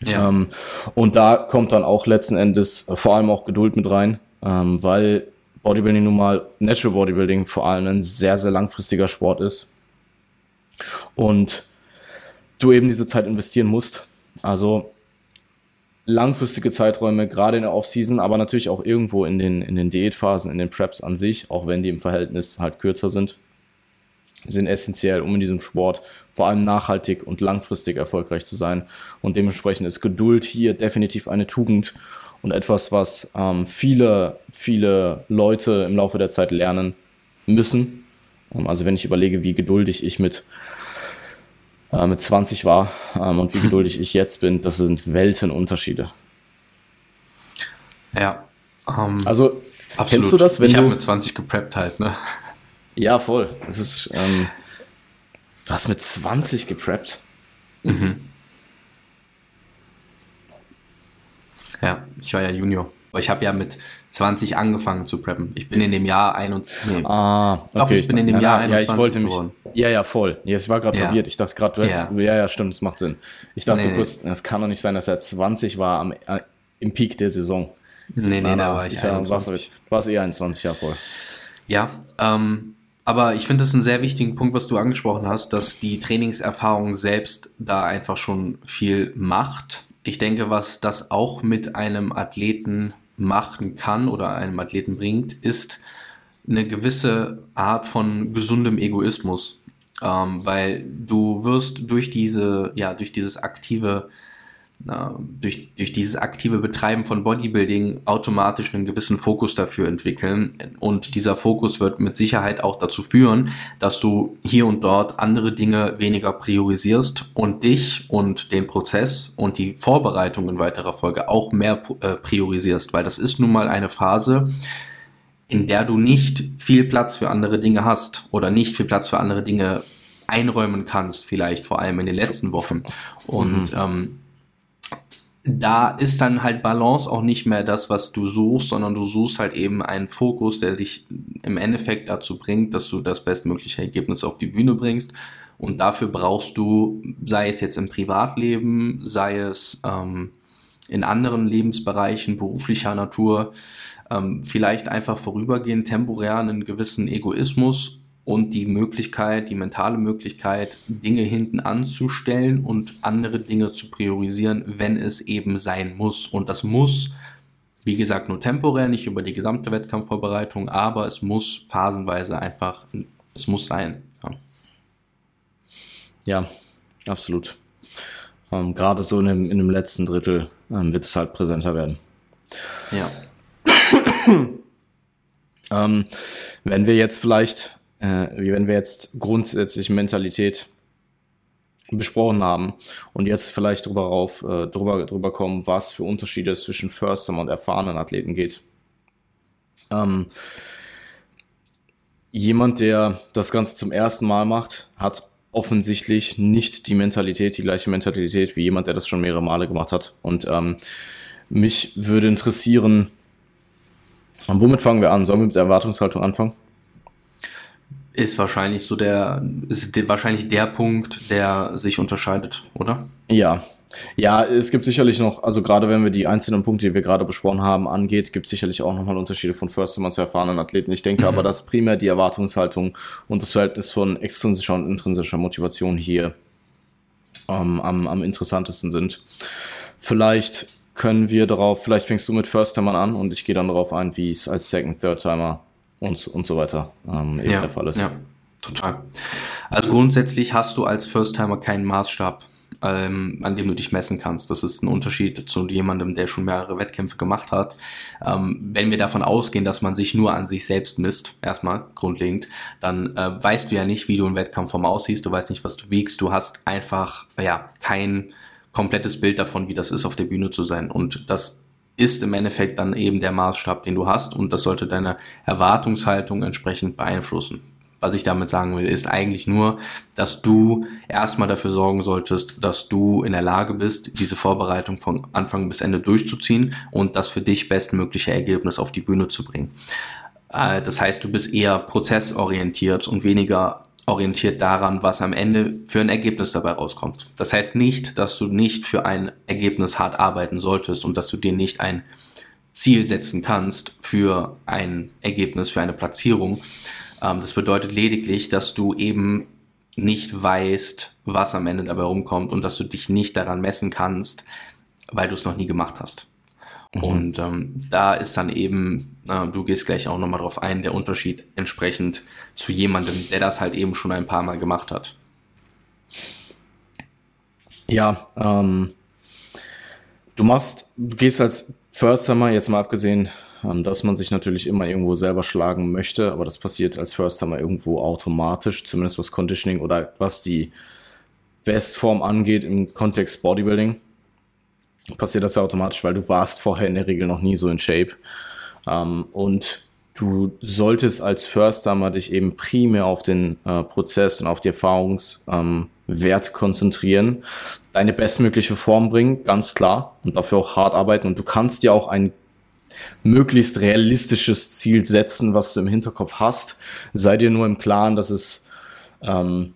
Ja. Ähm, und da kommt dann auch letzten Endes äh, vor allem auch Geduld mit rein, ähm, weil Bodybuilding nun mal, Natural Bodybuilding vor allem ein sehr, sehr langfristiger Sport ist. Und du eben diese Zeit investieren musst. Also langfristige Zeiträume, gerade in der Offseason, aber natürlich auch irgendwo in den, in den Diätphasen, in den Preps an sich, auch wenn die im Verhältnis halt kürzer sind, sind essentiell, um in diesem Sport vor allem nachhaltig und langfristig erfolgreich zu sein. Und dementsprechend ist Geduld hier definitiv eine Tugend und etwas, was ähm, viele, viele Leute im Laufe der Zeit lernen müssen. Ähm, also wenn ich überlege, wie geduldig ich mit, äh, mit 20 war ähm, und wie geduldig ich jetzt bin, das sind Weltenunterschiede. Ja. Ähm, also absolut. kennst du das, wenn ich habe mit 20 gepreppt halt, ne? Ja, voll. Es ist, ähm, du hast mit 20 gepreppt. Mhm. Ja, ich war ja Junior. Ich habe ja mit 20 angefangen zu preppen. Ich bin in dem Jahr 21. Nee. Ah, okay. Doch, ich bin in dem ja, Jahr 21 ja, ich wollte mich, Ja, ja, voll. Ja, ich war gerade ja. verwirrt. Ich dachte gerade, du hättest, ja. ja, ja, stimmt, das macht Sinn. Ich dachte nee, kurz, es kann doch nicht sein, dass er 20 war am, äh, im Peak der Saison. Nee, nee, da war ich, ich 21. War, du warst eher 21 Jahre voll. Ja, ähm, aber ich finde es einen sehr wichtigen Punkt, was du angesprochen hast, dass die Trainingserfahrung selbst da einfach schon viel macht. Ich denke, was das auch mit einem Athleten machen kann oder einem Athleten bringt, ist eine gewisse Art von gesundem Egoismus. Ähm, weil du wirst durch diese, ja, durch dieses aktive durch, durch dieses aktive Betreiben von Bodybuilding automatisch einen gewissen Fokus dafür entwickeln. Und dieser Fokus wird mit Sicherheit auch dazu führen, dass du hier und dort andere Dinge weniger priorisierst und dich und den Prozess und die Vorbereitung in weiterer Folge auch mehr äh, priorisierst, weil das ist nun mal eine Phase, in der du nicht viel Platz für andere Dinge hast oder nicht viel Platz für andere Dinge einräumen kannst, vielleicht vor allem in den letzten Wochen. Und mhm. ähm, da ist dann halt Balance auch nicht mehr das, was du suchst, sondern du suchst halt eben einen Fokus, der dich im Endeffekt dazu bringt, dass du das bestmögliche Ergebnis auf die Bühne bringst. Und dafür brauchst du, sei es jetzt im Privatleben, sei es ähm, in anderen Lebensbereichen beruflicher Natur, ähm, vielleicht einfach vorübergehend temporär einen gewissen Egoismus und die Möglichkeit, die mentale Möglichkeit, Dinge hinten anzustellen und andere Dinge zu priorisieren, wenn es eben sein muss. Und das muss, wie gesagt, nur temporär, nicht über die gesamte Wettkampfvorbereitung, aber es muss phasenweise einfach, es muss sein. Ja, ja absolut. Ähm, Gerade so in dem, in dem letzten Drittel ähm, wird es halt präsenter werden. Ja. ähm, wenn wir jetzt vielleicht äh, wie wenn wir jetzt grundsätzlich Mentalität besprochen haben und jetzt vielleicht drüber, rauf, äh, drüber, drüber kommen, was für Unterschiede es zwischen Firstern und erfahrenen Athleten geht. Ähm, jemand, der das Ganze zum ersten Mal macht, hat offensichtlich nicht die Mentalität, die gleiche Mentalität wie jemand, der das schon mehrere Male gemacht hat. Und ähm, mich würde interessieren, womit fangen wir an? Sollen wir mit der Erwartungshaltung anfangen? Ist wahrscheinlich so der, ist de, wahrscheinlich der Punkt, der sich unterscheidet, oder? Ja, Ja, es gibt sicherlich noch, also gerade wenn wir die einzelnen Punkte, die wir gerade besprochen haben, angeht, gibt es sicherlich auch nochmal Unterschiede von First-Timer zu erfahrenen Athleten. Ich denke aber, dass primär die Erwartungshaltung und das Verhältnis von extrinsischer und intrinsischer Motivation hier ähm, am, am interessantesten sind. Vielleicht können wir darauf, vielleicht fängst du mit First-Timern an und ich gehe dann darauf ein, wie es als Second, Third-Timer und, und so weiter ähm, eben ja, der Fall ist. Ja, total. Also grundsätzlich hast du als First-Timer keinen Maßstab ähm, an dem du dich messen kannst. Das ist ein Unterschied zu jemandem, der schon mehrere Wettkämpfe gemacht hat. Ähm, wenn wir davon ausgehen, dass man sich nur an sich selbst misst, erstmal grundlegend, dann äh, weißt du ja nicht, wie du im Wettkampfform aussiehst, du weißt nicht, was du wiegst, du hast einfach ja kein komplettes Bild davon, wie das ist, auf der Bühne zu sein. Und das ist im Endeffekt dann eben der Maßstab, den du hast und das sollte deine Erwartungshaltung entsprechend beeinflussen was ich damit sagen will, ist eigentlich nur, dass du erstmal dafür sorgen solltest, dass du in der Lage bist, diese Vorbereitung von Anfang bis Ende durchzuziehen und das für dich bestmögliche Ergebnis auf die Bühne zu bringen. Äh, das heißt, du bist eher prozessorientiert und weniger orientiert daran, was am Ende für ein Ergebnis dabei rauskommt. Das heißt nicht, dass du nicht für ein Ergebnis hart arbeiten solltest und dass du dir nicht ein Ziel setzen kannst für ein Ergebnis, für eine Platzierung, ähm, das bedeutet lediglich, dass du eben nicht weißt, was am Ende dabei rumkommt und dass du dich nicht daran messen kannst, weil du es noch nie gemacht hast. Mhm. Und ähm, da ist dann eben, äh, du gehst gleich auch nochmal drauf ein, der Unterschied entsprechend zu jemandem, der das halt eben schon ein paar Mal gemacht hat. Ja, ähm, du machst, du gehst als First Summer, jetzt mal abgesehen ähm, dass man sich natürlich immer irgendwo selber schlagen möchte, aber das passiert als First Timer irgendwo automatisch, zumindest was Conditioning oder was die Bestform angeht im Kontext Bodybuilding. Passiert das ja automatisch, weil du warst vorher in der Regel noch nie so in Shape. Ähm, und du solltest als First Timer dich eben primär auf den äh, Prozess und auf die Erfahrungswert ähm, konzentrieren, deine bestmögliche Form bringen, ganz klar, und dafür auch hart arbeiten. Und du kannst dir auch ein möglichst realistisches Ziel setzen, was du im Hinterkopf hast. Sei dir nur im Klaren, dass es, ähm,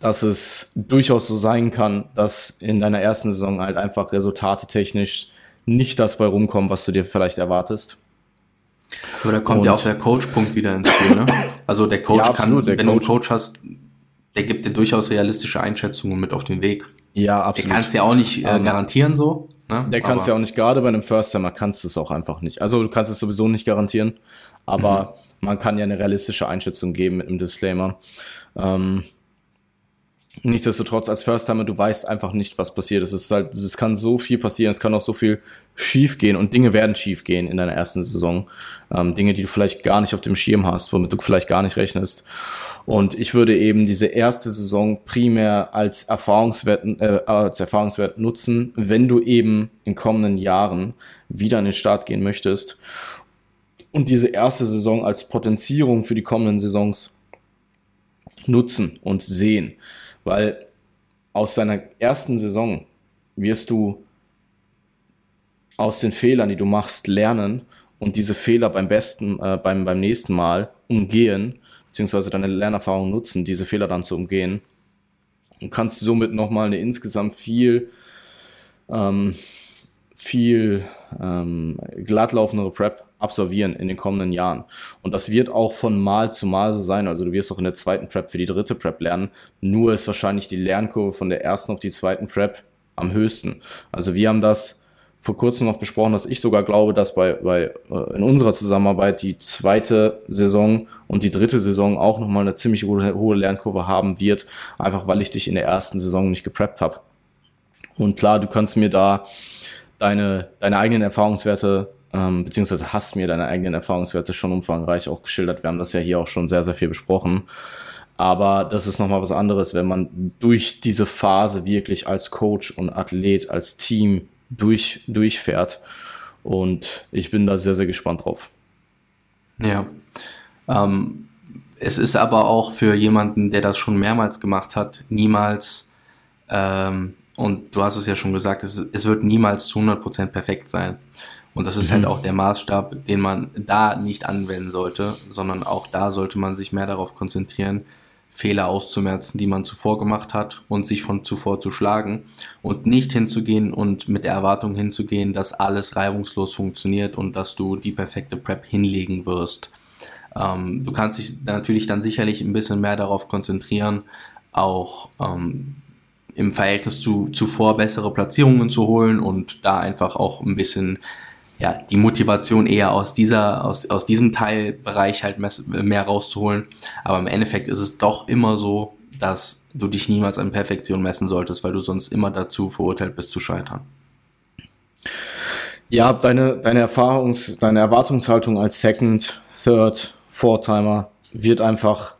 dass es durchaus so sein kann, dass in deiner ersten Saison halt einfach Resultate technisch nicht das bei rumkommen, was du dir vielleicht erwartest. Aber da kommt Und, ja auch der Coach-Punkt wieder ins Spiel, ne? Also der Coach ja, absolut, kann, wenn Coach. du einen Coach hast, der gibt dir durchaus realistische Einschätzungen mit auf den Weg. Ja, absolut. Der kannst du ja auch nicht äh, garantieren so. Ne? Der kannst ja auch nicht, gerade bei einem First-Timer kannst du es auch einfach nicht. Also du kannst es sowieso nicht garantieren, aber mhm. man kann ja eine realistische Einschätzung geben mit einem Disclaimer. Ähm, nichtsdestotrotz, als First-Timer, du weißt einfach nicht, was passiert. Es ist halt, es kann so viel passieren, es kann auch so viel schief gehen und Dinge werden schief gehen in deiner ersten Saison. Ähm, Dinge, die du vielleicht gar nicht auf dem Schirm hast, womit du vielleicht gar nicht rechnest. Und ich würde eben diese erste Saison primär als Erfahrungswert, äh, als Erfahrungswert nutzen, wenn du eben in kommenden Jahren wieder an den Start gehen möchtest. Und diese erste Saison als Potenzierung für die kommenden Saisons nutzen und sehen. Weil aus deiner ersten Saison wirst du aus den Fehlern, die du machst, lernen und diese Fehler beim besten, äh, beim, beim nächsten Mal umgehen beziehungsweise deine Lernerfahrung nutzen, diese Fehler dann zu umgehen. Und kannst somit nochmal eine insgesamt viel, ähm, viel ähm, glattlaufendere Prep absolvieren in den kommenden Jahren. Und das wird auch von Mal zu Mal so sein. Also du wirst auch in der zweiten Prep für die dritte Prep lernen. Nur ist wahrscheinlich die Lernkurve von der ersten auf die zweiten Prep am höchsten. Also wir haben das vor kurzem noch besprochen, dass ich sogar glaube, dass bei, bei äh, in unserer Zusammenarbeit die zweite Saison und die dritte Saison auch nochmal eine ziemlich hohe, hohe Lernkurve haben wird, einfach weil ich dich in der ersten Saison nicht gepreppt habe. Und klar, du kannst mir da deine, deine eigenen Erfahrungswerte, ähm, beziehungsweise hast mir deine eigenen Erfahrungswerte schon umfangreich auch geschildert. Wir haben das ja hier auch schon sehr, sehr viel besprochen. Aber das ist nochmal was anderes, wenn man durch diese Phase wirklich als Coach und Athlet, als Team durch, durchfährt. Und ich bin da sehr, sehr gespannt drauf. Ja. Ähm, es ist aber auch für jemanden, der das schon mehrmals gemacht hat, niemals, ähm, und du hast es ja schon gesagt, es, es wird niemals zu 100% perfekt sein. Und das ist halt mhm. halt auch der Maßstab, den man da nicht anwenden sollte, sondern auch da sollte man sich mehr darauf konzentrieren, Fehler auszumerzen, die man zuvor gemacht hat und sich von zuvor zu schlagen und nicht hinzugehen und mit der Erwartung hinzugehen, dass alles reibungslos funktioniert und dass du die perfekte Prep hinlegen wirst. Ähm, du kannst dich natürlich dann sicherlich ein bisschen mehr darauf konzentrieren, auch ähm, im Verhältnis zu zuvor bessere Platzierungen zu holen und da einfach auch ein bisschen ja, die Motivation eher aus dieser, aus, aus diesem Teilbereich halt mehr rauszuholen. Aber im Endeffekt ist es doch immer so, dass du dich niemals an Perfektion messen solltest, weil du sonst immer dazu verurteilt bist zu scheitern. Ja, deine, deine Erfahrungs-, deine Erwartungshaltung als Second, Third, Four-Timer wird einfach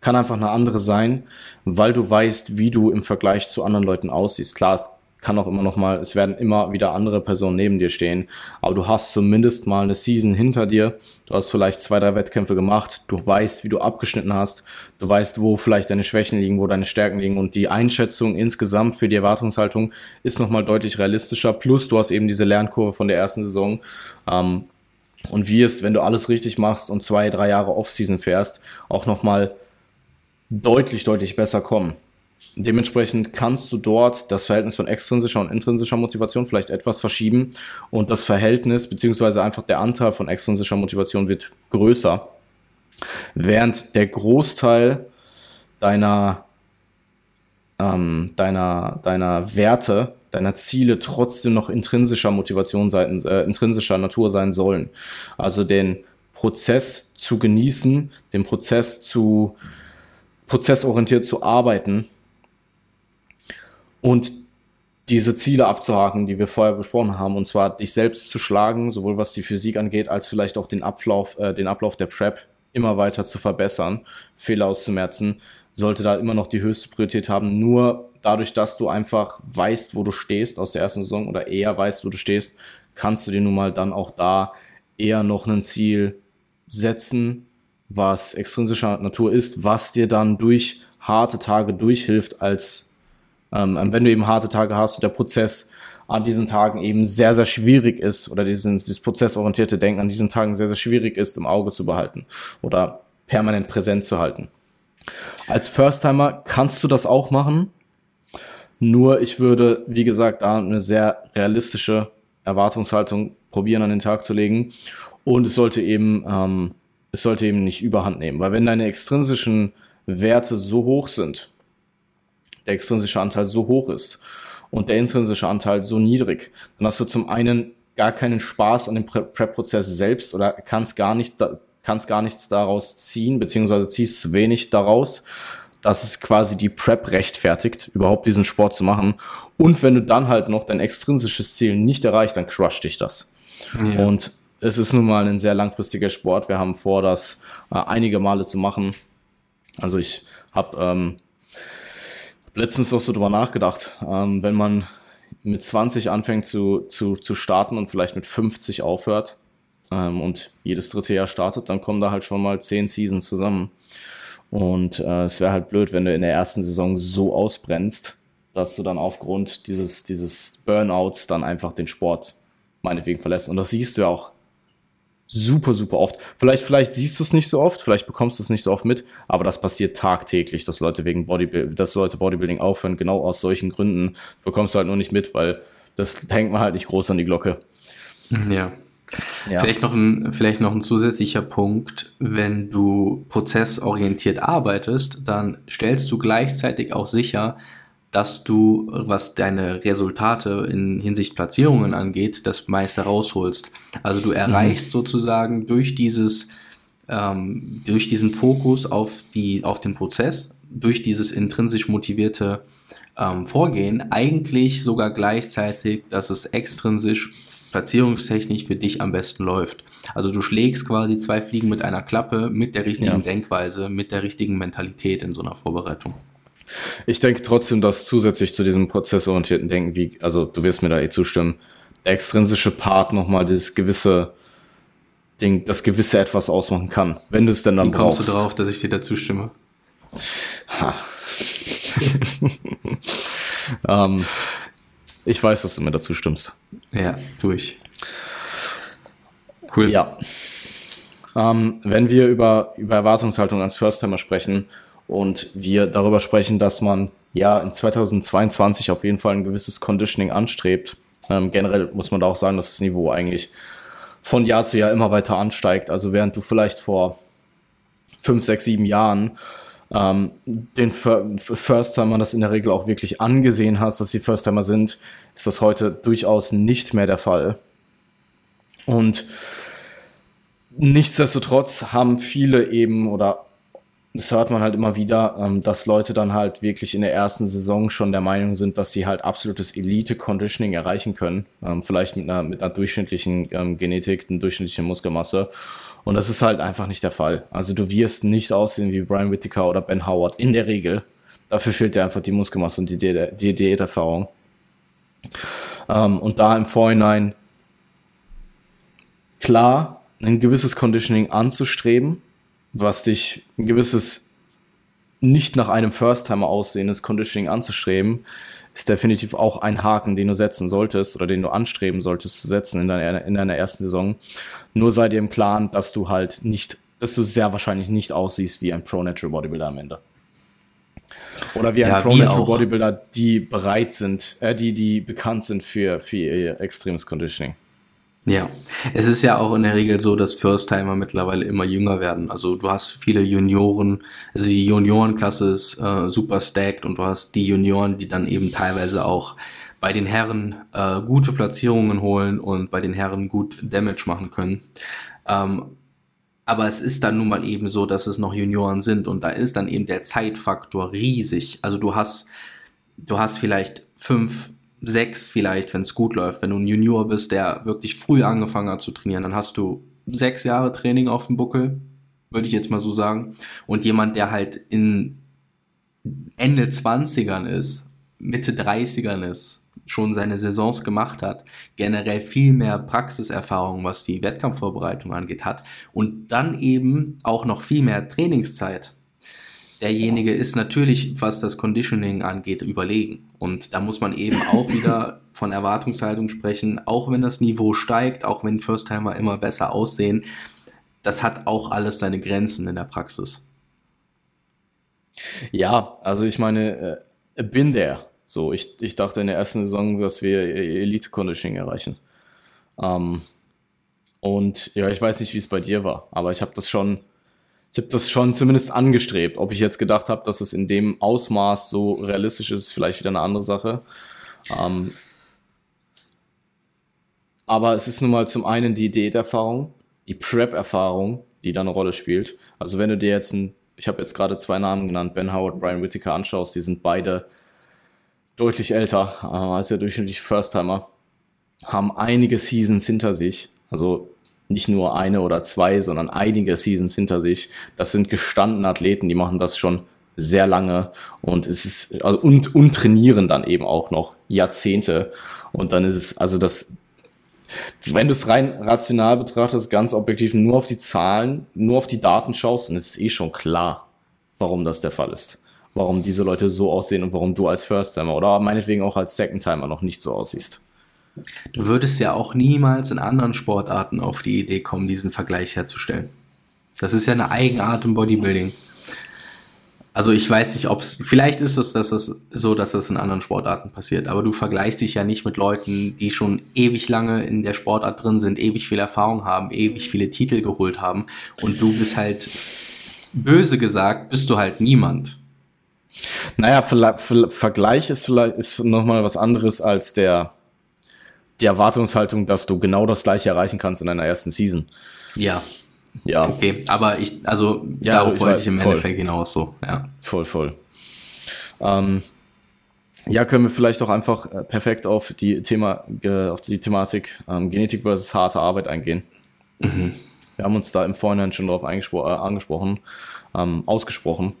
kann einfach eine andere sein, weil du weißt, wie du im Vergleich zu anderen Leuten aussiehst. Klar, es kann auch immer noch mal, es werden immer wieder andere Personen neben dir stehen, aber du hast zumindest mal eine Season hinter dir. Du hast vielleicht zwei, drei Wettkämpfe gemacht. Du weißt, wie du abgeschnitten hast. Du weißt, wo vielleicht deine Schwächen liegen, wo deine Stärken liegen und die Einschätzung insgesamt für die Erwartungshaltung ist noch mal deutlich realistischer. Plus, du hast eben diese Lernkurve von der ersten Saison. Ähm, und wirst, wenn du alles richtig machst und zwei, drei Jahre Offseason fährst, auch noch mal deutlich, deutlich besser kommen. Dementsprechend kannst du dort das Verhältnis von extrinsischer und intrinsischer Motivation vielleicht etwas verschieben und das Verhältnis beziehungsweise einfach der Anteil von extrinsischer Motivation wird größer, während der Großteil deiner ähm, deiner deiner Werte deiner Ziele trotzdem noch intrinsischer Motivation sein, äh, intrinsischer Natur sein sollen. Also den Prozess zu genießen, den Prozess zu prozessorientiert zu arbeiten und diese Ziele abzuhaken, die wir vorher besprochen haben, und zwar dich selbst zu schlagen, sowohl was die Physik angeht, als vielleicht auch den Ablauf, äh, den Ablauf der Prep immer weiter zu verbessern, Fehler auszumerzen, sollte da immer noch die höchste Priorität haben. Nur dadurch, dass du einfach weißt, wo du stehst aus der ersten Saison oder eher weißt, wo du stehst, kannst du dir nun mal dann auch da eher noch ein Ziel setzen, was extrinsischer Natur ist, was dir dann durch harte Tage durchhilft, als ähm, wenn du eben harte Tage hast und der Prozess an diesen Tagen eben sehr, sehr schwierig ist oder diesen, dieses prozessorientierte Denken an diesen Tagen sehr, sehr schwierig ist, im Auge zu behalten oder permanent präsent zu halten. Als First-Timer kannst du das auch machen, nur ich würde, wie gesagt, da eine sehr realistische Erwartungshaltung probieren an den Tag zu legen und es sollte eben ähm, es sollte eben nicht überhand nehmen, weil wenn deine extrinsischen Werte so hoch sind, der extrinsische Anteil so hoch ist und der intrinsische Anteil so niedrig, dann hast du zum einen gar keinen Spaß an dem Prep-Prozess selbst oder kannst gar nicht, kannst gar nichts daraus ziehen, beziehungsweise ziehst zu wenig daraus, dass es quasi die Prep rechtfertigt, überhaupt diesen Sport zu machen. Und wenn du dann halt noch dein extrinsisches Ziel nicht erreichst, dann crusht dich das. Ja. Und es ist nun mal ein sehr langfristiger Sport. Wir haben vor, das äh, einige Male zu machen. Also ich habe ähm, letztens noch so drüber nachgedacht, ähm, wenn man mit 20 anfängt zu, zu, zu starten und vielleicht mit 50 aufhört ähm, und jedes dritte Jahr startet, dann kommen da halt schon mal 10 Seasons zusammen. Und äh, es wäre halt blöd, wenn du in der ersten Saison so ausbrennst, dass du dann aufgrund dieses, dieses Burnouts dann einfach den Sport meinetwegen verlässt. Und das siehst du ja auch super, super oft. Vielleicht, vielleicht siehst du es nicht so oft, vielleicht bekommst du es nicht so oft mit, aber das passiert tagtäglich, dass Leute wegen Bodybuilding, dass Leute Bodybuilding aufhören, genau aus solchen Gründen bekommst du halt nur nicht mit, weil das hängt man halt nicht groß an die Glocke. Ja. ja. Vielleicht noch ein, vielleicht noch ein zusätzlicher Punkt. Wenn du prozessorientiert arbeitest, dann stellst du gleichzeitig auch sicher, dass du, was deine Resultate in Hinsicht Platzierungen angeht, das meiste rausholst. Also du erreichst mhm. sozusagen durch dieses, ähm, durch diesen Fokus auf die, auf den Prozess, durch dieses intrinsisch motivierte ähm, Vorgehen eigentlich sogar gleichzeitig, dass es extrinsisch platzierungstechnisch für dich am besten läuft. Also du schlägst quasi zwei Fliegen mit einer Klappe, mit der richtigen ja. Denkweise, mit der richtigen Mentalität in so einer Vorbereitung. Ich denke trotzdem, dass zusätzlich zu diesem prozessorientierten Denken, wie, also du wirst mir da eh zustimmen, der extrinsische Part nochmal dieses gewisse Ding, das gewisse etwas ausmachen kann, wenn du es denn dann wie brauchst. Wie kommst du drauf, dass ich dir dazu stimme? Ha. ähm, ich weiß, dass du mir dazu stimmst. Ja, tue ich. Cool. Ja. Ähm, wenn wir über, über Erwartungshaltung als First-Timer sprechen und wir darüber sprechen, dass man ja in 2022 auf jeden Fall ein gewisses Conditioning anstrebt. Ähm, generell muss man da auch sagen, dass das Niveau eigentlich von Jahr zu Jahr immer weiter ansteigt. Also während du vielleicht vor fünf, sechs, sieben Jahren ähm, den First-Timer das in der Regel auch wirklich angesehen hast, dass sie First-Timer sind, ist das heute durchaus nicht mehr der Fall. Und nichtsdestotrotz haben viele eben oder das hört man halt immer wieder, ähm, dass Leute dann halt wirklich in der ersten Saison schon der Meinung sind, dass sie halt absolutes Elite-Conditioning erreichen können. Ähm, vielleicht mit einer, mit einer durchschnittlichen ähm, Genetik, einer durchschnittlichen Muskelmasse. Und das ist halt einfach nicht der Fall. Also du wirst nicht aussehen wie Brian Whittaker oder Ben Howard in der Regel. Dafür fehlt dir einfach die Muskelmasse und die, die Diäterfahrung. Ähm, und da im Vorhinein klar ein gewisses Conditioning anzustreben, was dich ein gewisses nicht nach einem First-Timer aussehendes Conditioning anzustreben, ist definitiv auch ein Haken, den du setzen solltest oder den du anstreben solltest zu setzen in deiner, in deiner ersten Saison. Nur sei dir im Klaren, dass du halt nicht, dass du sehr wahrscheinlich nicht aussiehst wie ein Pro-Natural Bodybuilder am Ende. Oder wie ein ja, Pro-Natural Bodybuilder, die bereit sind, äh, die, die bekannt sind für, für ihr extremes Conditioning. Ja, es ist ja auch in der Regel so, dass First-Timer mittlerweile immer jünger werden. Also du hast viele Junioren, also die Juniorenklasse ist äh, super stacked und du hast die Junioren, die dann eben teilweise auch bei den Herren äh, gute Platzierungen holen und bei den Herren gut Damage machen können. Ähm, aber es ist dann nun mal eben so, dass es noch Junioren sind und da ist dann eben der Zeitfaktor riesig. Also du hast, du hast vielleicht fünf sechs vielleicht, wenn es gut läuft. Wenn du ein Junior bist, der wirklich früh angefangen hat zu trainieren, dann hast du sechs Jahre Training auf dem Buckel, würde ich jetzt mal so sagen. Und jemand, der halt in Ende 20ern ist, Mitte 30ern ist, schon seine Saisons gemacht hat, generell viel mehr Praxiserfahrung, was die Wettkampfvorbereitung angeht, hat und dann eben auch noch viel mehr Trainingszeit derjenige ist natürlich, was das Conditioning angeht, überlegen. Und da muss man eben auch wieder von Erwartungshaltung sprechen, auch wenn das Niveau steigt, auch wenn First-Timer immer besser aussehen, das hat auch alles seine Grenzen in der Praxis. Ja, also ich meine, äh, bin der. So, ich, ich dachte in der ersten Saison, dass wir Elite Conditioning erreichen. Ähm, und ja, ich weiß nicht, wie es bei dir war, aber ich habe das schon ich habe das schon zumindest angestrebt. Ob ich jetzt gedacht habe, dass es in dem Ausmaß so realistisch ist, vielleicht wieder eine andere Sache. Ähm, aber es ist nun mal zum einen die Diäterfahrung, die Prep-Erfahrung, die da eine Rolle spielt. Also wenn du dir jetzt ein, ich habe jetzt gerade zwei Namen genannt, Ben Howard, Brian Whittaker anschaust, die sind beide deutlich älter äh, als der durchschnittliche First-Timer, haben einige Seasons hinter sich. Also nicht nur eine oder zwei, sondern einige Seasons hinter sich. Das sind gestandene Athleten, die machen das schon sehr lange und es ist also, und, und trainieren dann eben auch noch Jahrzehnte. Und dann ist es, also das, wenn du es rein rational betrachtest, ganz objektiv nur auf die Zahlen, nur auf die Daten schaust, dann ist es eh schon klar, warum das der Fall ist. Warum diese Leute so aussehen und warum du als First-Timer oder meinetwegen auch als Second-Timer noch nicht so aussiehst. Du würdest ja auch niemals in anderen Sportarten auf die Idee kommen, diesen Vergleich herzustellen. Das ist ja eine Eigenart im Bodybuilding. Also ich weiß nicht, ob es, vielleicht ist es dass das so, dass das in anderen Sportarten passiert, aber du vergleichst dich ja nicht mit Leuten, die schon ewig lange in der Sportart drin sind, ewig viel Erfahrung haben, ewig viele Titel geholt haben und du bist halt, böse gesagt, bist du halt niemand. Naja, Vergleich ist vielleicht ist nochmal was anderes als der die Erwartungshaltung, dass du genau das gleiche erreichen kannst in deiner ersten Season. Ja. Ja. Okay, aber ich, also ja, darauf ich wollte ich im voll. Endeffekt hinaus so, ja. Voll, voll. Ähm, ja, können wir vielleicht auch einfach äh, perfekt auf die Thema, auf die Thematik ähm, Genetik versus harte Arbeit eingehen. Mhm. Wir haben uns da im Vorhinein schon darauf äh, angesprochen, ähm, ausgesprochen,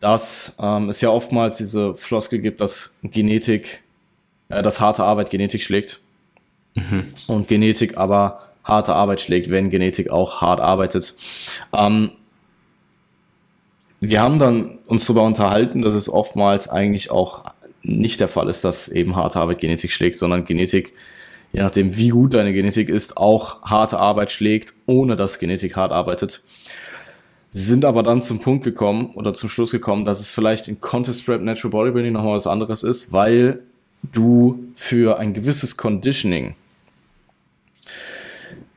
dass ähm, es ja oftmals diese Floskel gibt, dass Genetik äh, dass harte Arbeit Genetik schlägt. Mhm. Und Genetik aber harte Arbeit schlägt, wenn Genetik auch hart arbeitet. Ähm, wir haben dann uns darüber unterhalten, dass es oftmals eigentlich auch nicht der Fall ist, dass eben harte Arbeit Genetik schlägt, sondern Genetik, je nachdem wie gut deine Genetik ist, auch harte Arbeit schlägt, ohne dass Genetik hart arbeitet. sind aber dann zum Punkt gekommen oder zum Schluss gekommen, dass es vielleicht in Contest Prep Natural Bodybuilding nochmal was anderes ist, weil du für ein gewisses Conditioning,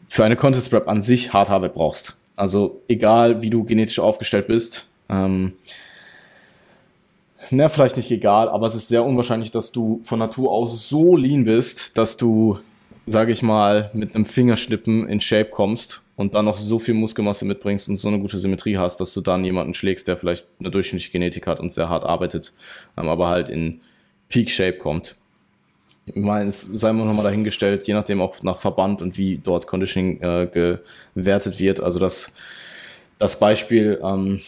für eine Contest Prep an sich harte Arbeit brauchst. Also egal, wie du genetisch aufgestellt bist, ähm, na, vielleicht nicht egal, aber es ist sehr unwahrscheinlich, dass du von Natur aus so lean bist, dass du, sage ich mal, mit einem Fingerschnippen in Shape kommst und dann noch so viel Muskelmasse mitbringst und so eine gute Symmetrie hast, dass du dann jemanden schlägst, der vielleicht eine durchschnittliche Genetik hat und sehr hart arbeitet, ähm, aber halt in Peak Shape kommt. Ich meine, es sei mal nochmal dahingestellt, je nachdem auch nach Verband und wie dort Conditioning äh, gewertet wird. Also das, das Beispiel, ähm,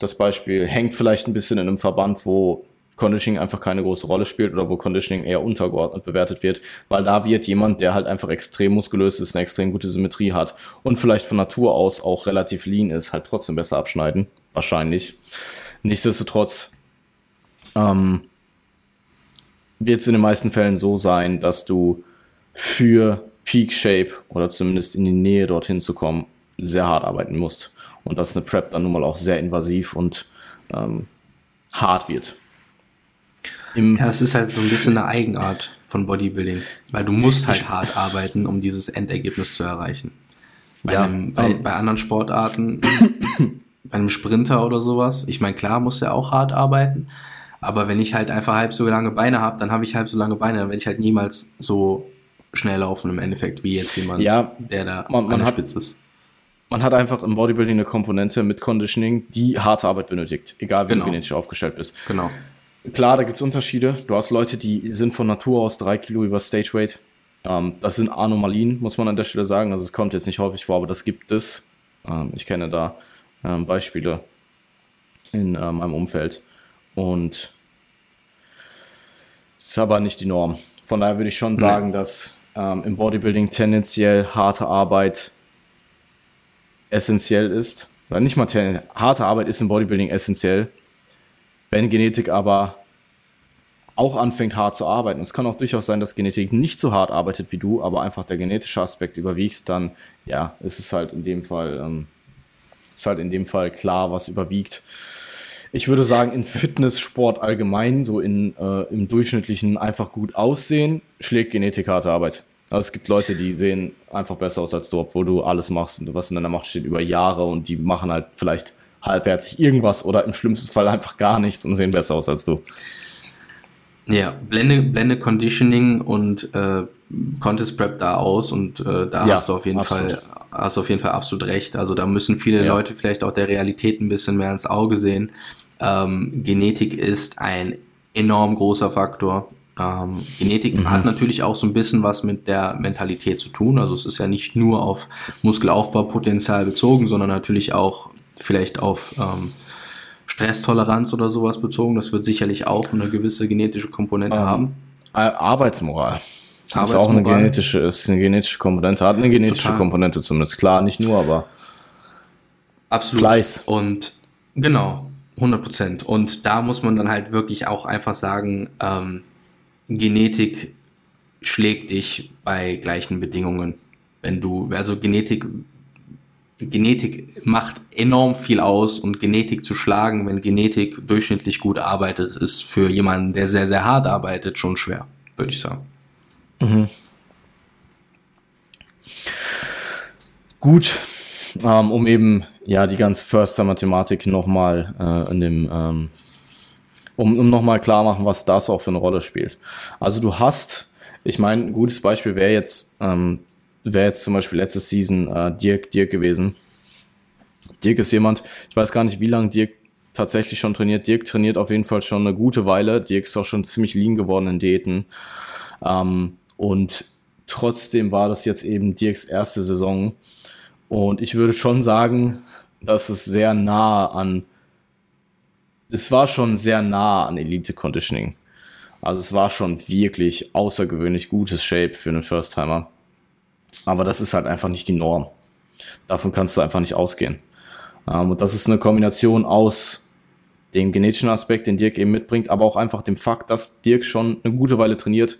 das Beispiel hängt vielleicht ein bisschen in einem Verband, wo Conditioning einfach keine große Rolle spielt oder wo Conditioning eher untergeordnet bewertet wird, weil da wird jemand, der halt einfach extrem muskulös ist, eine extrem gute Symmetrie hat und vielleicht von Natur aus auch relativ lean ist, halt trotzdem besser abschneiden. Wahrscheinlich. Nichtsdestotrotz ähm, wird es in den meisten Fällen so sein, dass du für Peak Shape oder zumindest in die Nähe dorthin zu kommen, sehr hart arbeiten musst. Und dass eine Prep dann nun mal auch sehr invasiv und ähm, hart wird. Im ja, es ist halt so ein bisschen eine Eigenart von Bodybuilding, weil du musst halt hart arbeiten, um dieses Endergebnis zu erreichen. Bei, ja, einem, bei, bei anderen Sportarten, bei einem Sprinter oder sowas, ich meine, klar muss er auch hart arbeiten, aber wenn ich halt einfach halb so lange Beine habe, dann habe ich halb so lange Beine, dann werde ich halt niemals so schnell laufen im Endeffekt, wie jetzt jemand, ja, der da man, man an der Spitze ist. Man hat einfach im Bodybuilding eine Komponente mit Conditioning, die harte Arbeit benötigt, egal wie genau. du genetisch aufgestellt bist. Genau. Klar, da gibt es Unterschiede. Du hast Leute, die sind von Natur aus drei Kilo über Stage Weight. Ähm, das sind Anomalien, muss man an der Stelle sagen. Also es kommt jetzt nicht häufig vor, aber das gibt es. Ähm, ich kenne da ähm, Beispiele in äh, meinem Umfeld. Und ist aber nicht die Norm. Von daher würde ich schon sagen, dass ähm, im Bodybuilding tendenziell harte Arbeit essentiell ist. Oder nicht mal harte Arbeit ist im Bodybuilding essentiell. Wenn Genetik aber auch anfängt hart zu arbeiten, und es kann auch durchaus sein, dass Genetik nicht so hart arbeitet wie du, aber einfach der genetische Aspekt überwiegt, dann ja, ist es halt in dem Fall, ähm, ist halt in dem Fall klar, was überwiegt. Ich würde sagen, in Fitnesssport allgemein, so in, äh, im durchschnittlichen einfach gut aussehen, schlägt Genetik harte Arbeit. Also es gibt Leute, die sehen einfach besser aus als du, obwohl du alles machst, was in deiner Macht steht, über Jahre und die machen halt vielleicht halbherzig irgendwas oder im schlimmsten Fall einfach gar nichts und sehen besser aus als du. Ja, blende, blende Conditioning und äh, Contest Prep da aus und äh, da ja, hast du auf jeden absolut. Fall hast auf jeden Fall absolut recht. Also da müssen viele ja. Leute vielleicht auch der Realität ein bisschen mehr ins Auge sehen. Ähm, Genetik ist ein enorm großer Faktor. Ähm, Genetik mhm. hat natürlich auch so ein bisschen was mit der Mentalität zu tun. Also es ist ja nicht nur auf Muskelaufbaupotenzial bezogen, sondern natürlich auch vielleicht auf ähm, Stresstoleranz oder sowas bezogen. Das wird sicherlich auch eine gewisse genetische Komponente ähm, haben. Arbeitsmoral. Das ist auch eine genetische, ist eine genetische Komponente, hat eine genetische Total. Komponente zumindest. Klar, nicht nur, aber absolut. Fleiß. Und genau, 100 Prozent. Und da muss man dann halt wirklich auch einfach sagen, ähm, Genetik schlägt dich bei gleichen Bedingungen. Wenn du, also Genetik Genetik macht enorm viel aus und Genetik zu schlagen, wenn Genetik durchschnittlich gut arbeitet, ist für jemanden, der sehr, sehr hart arbeitet, schon schwer, würde ich sagen. Mhm. Gut, ähm, um eben ja die ganze Förster-Mathematik nochmal äh, in dem, ähm, um, um nochmal klar machen, was das auch für eine Rolle spielt. Also du hast, ich meine, ein gutes Beispiel wäre jetzt ähm, wäre jetzt zum Beispiel letzte Season äh, Dirk, Dirk gewesen. Dirk ist jemand, ich weiß gar nicht, wie lange Dirk tatsächlich schon trainiert. Dirk trainiert auf jeden Fall schon eine gute Weile. Dirk ist auch schon ziemlich lean geworden in Diäten. Ähm, und trotzdem war das jetzt eben Dirks erste Saison. Und ich würde schon sagen, dass es sehr nah an, es war schon sehr nah an Elite Conditioning. Also es war schon wirklich außergewöhnlich gutes Shape für einen First-Timer. Aber das ist halt einfach nicht die Norm. Davon kannst du einfach nicht ausgehen. Ähm, und das ist eine Kombination aus dem genetischen Aspekt, den Dirk eben mitbringt, aber auch einfach dem Fakt, dass Dirk schon eine gute Weile trainiert,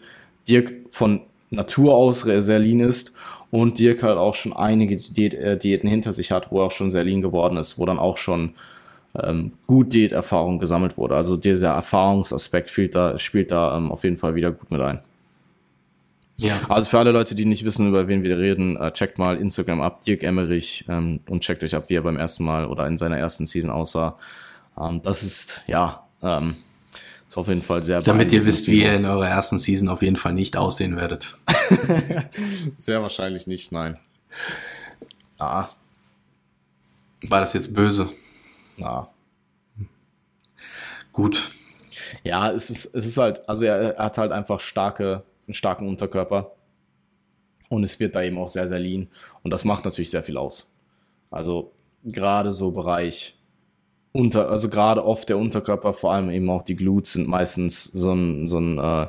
Dirk von Natur aus sehr lean ist und Dirk halt auch schon einige Diät, äh, Diäten hinter sich hat, wo er auch schon sehr lean geworden ist, wo dann auch schon ähm, gut Diäterfahrung gesammelt wurde. Also dieser Erfahrungsaspekt spielt da, spielt da ähm, auf jeden Fall wieder gut mit ein. Ja. Also für alle Leute, die nicht wissen, über wen wir reden, äh, checkt mal Instagram ab, Dirk Emmerich, ähm, und checkt euch ab, wie er beim ersten Mal oder in seiner ersten Season aussah. Ähm, das ist, ja, ähm, ist auf jeden Fall sehr Damit ihr wisst, wie ihr in eurer ersten Season auf jeden Fall nicht aussehen werdet. sehr wahrscheinlich nicht, nein. Ah. War das jetzt böse? Na. Gut. Ja, es ist, es ist halt, also er, er hat halt einfach starke, einen starken Unterkörper. Und es wird da eben auch sehr, sehr lean. Und das macht natürlich sehr viel aus. Also gerade so Bereich unter, also gerade oft der Unterkörper, vor allem eben auch die Glutes sind meistens so ein, so ein, äh,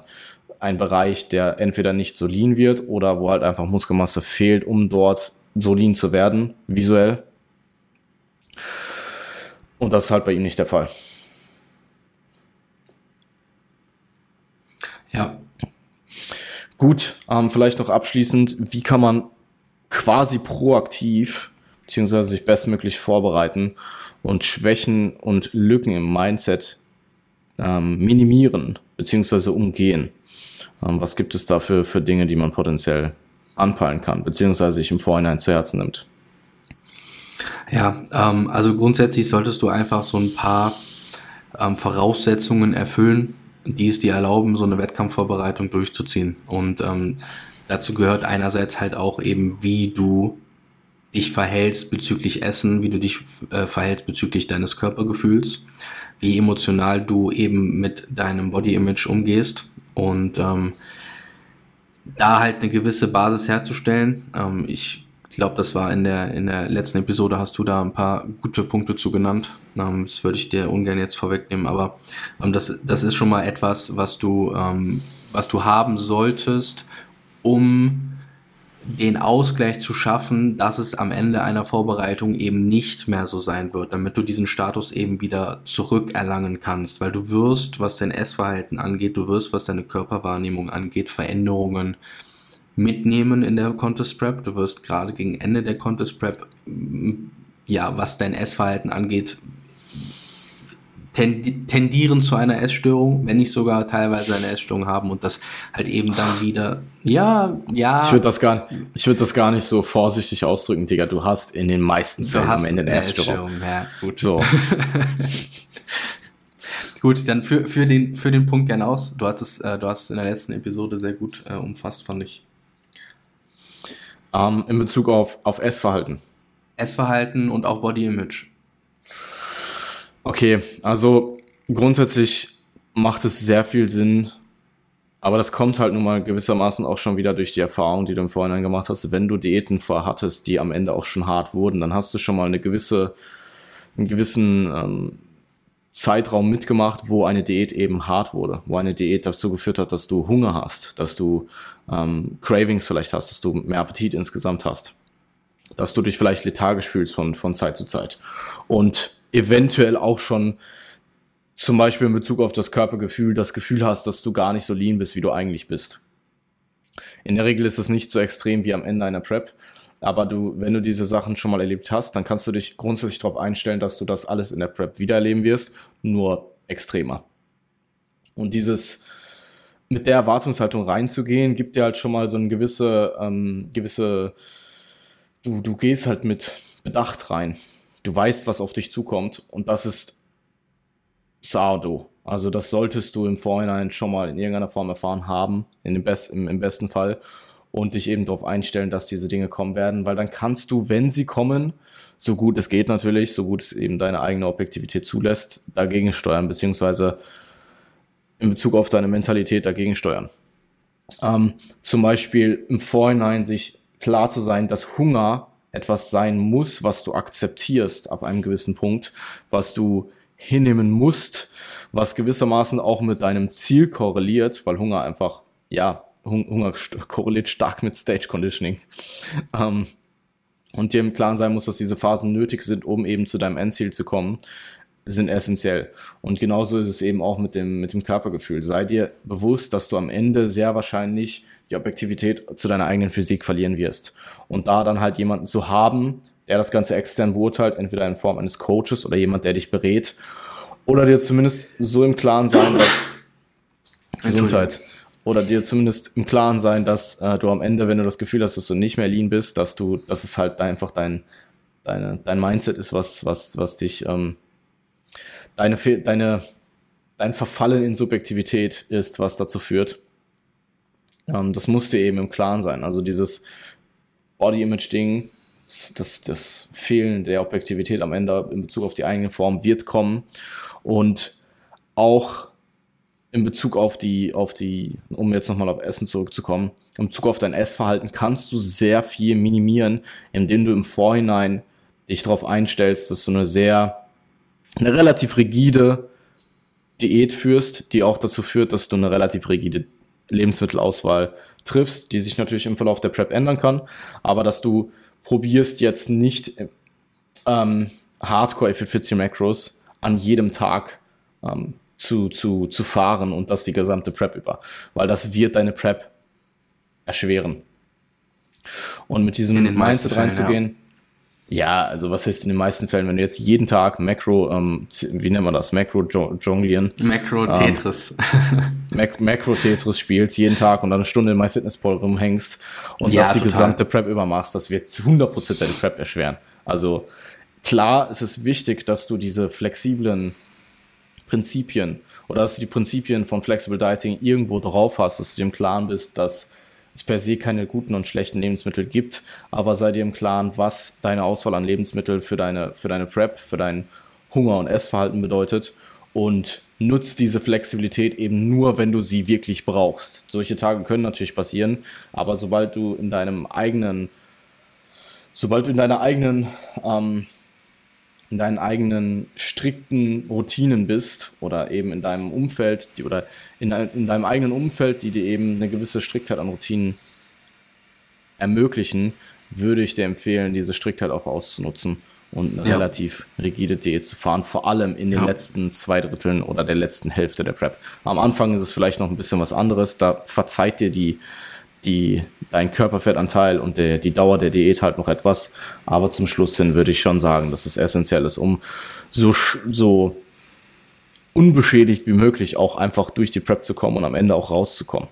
ein Bereich, der entweder nicht so lean wird oder wo halt einfach Muskelmasse fehlt, um dort so lean zu werden, visuell. Und das ist halt bei ihm nicht der Fall. Ja. Gut, ähm, vielleicht noch abschließend, wie kann man quasi proaktiv beziehungsweise sich bestmöglich vorbereiten und Schwächen und Lücken im Mindset ähm, minimieren beziehungsweise umgehen? Ähm, was gibt es dafür für Dinge, die man potenziell anpeilen kann, beziehungsweise sich im Vorhinein zu Herzen nimmt? Ja, ähm, also grundsätzlich solltest du einfach so ein paar ähm, Voraussetzungen erfüllen, die es dir erlauben, so eine Wettkampfvorbereitung durchzuziehen. Und ähm, dazu gehört einerseits halt auch eben, wie du dich verhältst bezüglich Essen, wie du dich äh, verhältst bezüglich deines Körpergefühls, wie emotional du eben mit deinem Body Image umgehst und ähm, da halt eine gewisse Basis herzustellen. Ähm, ich glaube, das war in der, in der letzten Episode, hast du da ein paar gute Punkte zu genannt. Ähm, das würde ich dir ungern jetzt vorwegnehmen, aber ähm, das, das ist schon mal etwas, was du, ähm, was du haben solltest, um den Ausgleich zu schaffen, dass es am Ende einer Vorbereitung eben nicht mehr so sein wird, damit du diesen Status eben wieder zurückerlangen kannst, weil du wirst, was dein Essverhalten angeht, du wirst, was deine Körperwahrnehmung angeht, Veränderungen mitnehmen in der Contest Prep. Du wirst gerade gegen Ende der Contest Prep, ja, was dein Essverhalten angeht, tendieren zu einer Essstörung, wenn nicht sogar teilweise eine Essstörung haben und das halt eben dann wieder, ja, ja. Ich würde das gar, ich würde das gar nicht so vorsichtig ausdrücken, Digga. Du hast in den meisten Fällen am Ende eine Essstörung. Essstörung. Ja, gut. So. gut, dann für, für den, für den Punkt gern aus. Du hattest, äh, du hast es in der letzten Episode sehr gut äh, umfasst, fand ich. Ähm, in Bezug auf, auf Essverhalten. Essverhalten und auch Body Image. Okay, also grundsätzlich macht es sehr viel Sinn, aber das kommt halt nun mal gewissermaßen auch schon wieder durch die Erfahrung, die du im Vorhinein gemacht hast. Wenn du Diäten vorhattest, die am Ende auch schon hart wurden, dann hast du schon mal eine gewisse, einen gewissen ähm, Zeitraum mitgemacht, wo eine Diät eben hart wurde, wo eine Diät dazu geführt hat, dass du Hunger hast, dass du ähm, Cravings vielleicht hast, dass du mehr Appetit insgesamt hast, dass du dich vielleicht lethargisch fühlst von, von Zeit zu Zeit und eventuell auch schon zum Beispiel in Bezug auf das Körpergefühl das Gefühl hast, dass du gar nicht so lean bist, wie du eigentlich bist. In der Regel ist es nicht so extrem wie am Ende einer Prep, aber du, wenn du diese Sachen schon mal erlebt hast, dann kannst du dich grundsätzlich darauf einstellen, dass du das alles in der Prep wieder erleben wirst, nur extremer. Und dieses mit der Erwartungshaltung reinzugehen, gibt dir halt schon mal so eine gewisse, ähm, gewisse, du, du gehst halt mit Bedacht rein. Du weißt, was auf dich zukommt und das ist Sardo. Also das solltest du im Vorhinein schon mal in irgendeiner Form erfahren haben, in dem Best, im, im besten Fall und dich eben darauf einstellen, dass diese Dinge kommen werden, weil dann kannst du, wenn sie kommen, so gut es geht natürlich, so gut es eben deine eigene Objektivität zulässt, dagegen steuern, beziehungsweise in Bezug auf deine Mentalität dagegen steuern. Ähm, zum Beispiel im Vorhinein sich klar zu sein, dass Hunger etwas sein muss, was du akzeptierst ab einem gewissen Punkt, was du hinnehmen musst, was gewissermaßen auch mit deinem Ziel korreliert, weil Hunger einfach, ja, Hunger korreliert stark mit Stage Conditioning. Ähm, und dir im Klaren sein muss, dass diese Phasen nötig sind, um eben zu deinem Endziel zu kommen. sind essentiell. Und genauso ist es eben auch mit dem, mit dem Körpergefühl. Sei dir bewusst, dass du am Ende sehr wahrscheinlich die Objektivität zu deiner eigenen Physik verlieren wirst. Und da dann halt jemanden zu haben, der das Ganze extern beurteilt, entweder in Form eines Coaches oder jemand, der dich berät, oder dir zumindest so im Klaren sein, dass Gesundheit oder dir zumindest im Klaren sein, dass äh, du am Ende, wenn du das Gefühl hast, dass du nicht mehr lean bist, dass du, dass es halt einfach dein, deine, dein Mindset ist, was, was, was dich, ähm, deine, deine, dein Verfallen in Subjektivität ist, was dazu führt. Ähm, das dir eben im Klaren sein. Also dieses Body-Image-Ding, das, das Fehlen der Objektivität am Ende in Bezug auf die eigene Form wird kommen. Und auch in Bezug auf die, auf die, um jetzt nochmal auf Essen zurückzukommen, in Bezug auf dein Essverhalten kannst du sehr viel minimieren, indem du im Vorhinein dich darauf einstellst, dass du eine sehr, eine relativ rigide Diät führst, die auch dazu führt, dass du eine relativ rigide Lebensmittelauswahl triffst, die sich natürlich im Verlauf der Prep ändern kann, aber dass du probierst jetzt nicht ähm, Hardcore F40 Macros an jedem Tag ähm, zu, zu, zu fahren und das die gesamte Prep über, weil das wird deine Prep erschweren. Und mit diesem Mindset reinzugehen, ja, also was heißt in den meisten Fällen, wenn du jetzt jeden Tag Macro, ähm, wie nennt man das, Macro jonglieren? Macro Tetris. Ähm, Macro Tetris spielst jeden Tag und dann eine Stunde in MyFitnessPal rumhängst und ja, das die total. gesamte Prep übermachst, das wird 100% deine Prep erschweren. Also klar, es ist wichtig, dass du diese flexiblen Prinzipien oder dass du die Prinzipien von Flexible Dieting irgendwo drauf hast, dass du dir im Klaren bist, dass es per se keine guten und schlechten Lebensmittel gibt, aber sei dir im Klaren, was deine Auswahl an Lebensmitteln für deine, für deine Prep, für dein Hunger- und Essverhalten bedeutet und nutzt diese Flexibilität eben nur, wenn du sie wirklich brauchst. Solche Tage können natürlich passieren, aber sobald du in deinem eigenen, sobald du in deiner eigenen ähm, in deinen eigenen strikten Routinen bist oder eben in deinem Umfeld die, oder in, in deinem eigenen Umfeld, die dir eben eine gewisse Striktheit an Routinen ermöglichen, würde ich dir empfehlen, diese Striktheit auch auszunutzen und eine ja. relativ rigide Diät zu fahren, vor allem in den ja. letzten zwei Dritteln oder der letzten Hälfte der Prep. Am Anfang ist es vielleicht noch ein bisschen was anderes, da verzeiht dir die die, dein Körperfettanteil und der, die Dauer der Diät halt noch etwas. Aber zum Schluss hin würde ich schon sagen, dass es essentiell ist, um so, so unbeschädigt wie möglich auch einfach durch die Prep zu kommen und am Ende auch rauszukommen.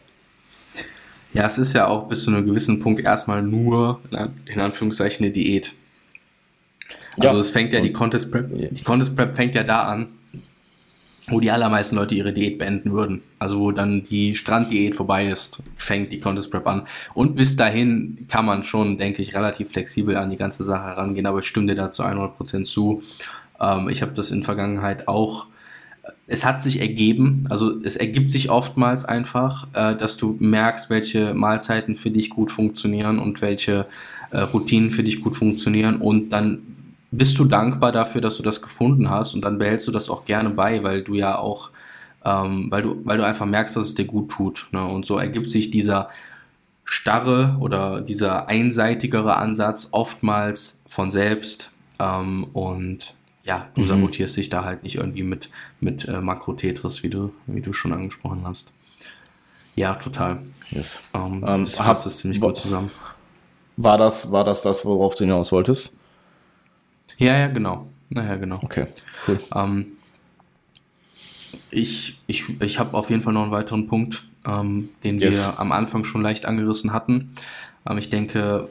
Ja, es ist ja auch bis zu einem gewissen Punkt erstmal nur, in Anführungszeichen, eine Diät. Also ja. es fängt ja die Contest Prep, die Contest Prep fängt ja da an, wo die allermeisten Leute ihre Diät beenden würden. Also wo dann die Stranddiät vorbei ist, fängt die Contest Prep an. Und bis dahin kann man schon, denke ich, relativ flexibel an die ganze Sache herangehen, aber ich stimme dir da zu 100% zu. Ähm, ich habe das in Vergangenheit auch es hat sich ergeben, also es ergibt sich oftmals einfach, äh, dass du merkst, welche Mahlzeiten für dich gut funktionieren und welche äh, Routinen für dich gut funktionieren und dann bist du dankbar dafür, dass du das gefunden hast und dann behältst du das auch gerne bei, weil du ja auch, ähm, weil du, weil du einfach merkst, dass es dir gut tut. Ne? Und so ergibt sich dieser starre oder dieser einseitigere Ansatz oftmals von selbst ähm, und ja, du mhm. sabotierst dich da halt nicht irgendwie mit, mit äh, Makro-Tetris, wie du, wie du schon angesprochen hast. Ja, total. Yes. Ähm, um, das fasst es ziemlich gut zusammen. War das, war das das, worauf du hinaus wolltest? Ja, ja, genau. Naja, genau. Okay, cool. Ähm, ich ich, ich habe auf jeden Fall noch einen weiteren Punkt, ähm, den yes. wir am Anfang schon leicht angerissen hatten. Ähm, ich denke,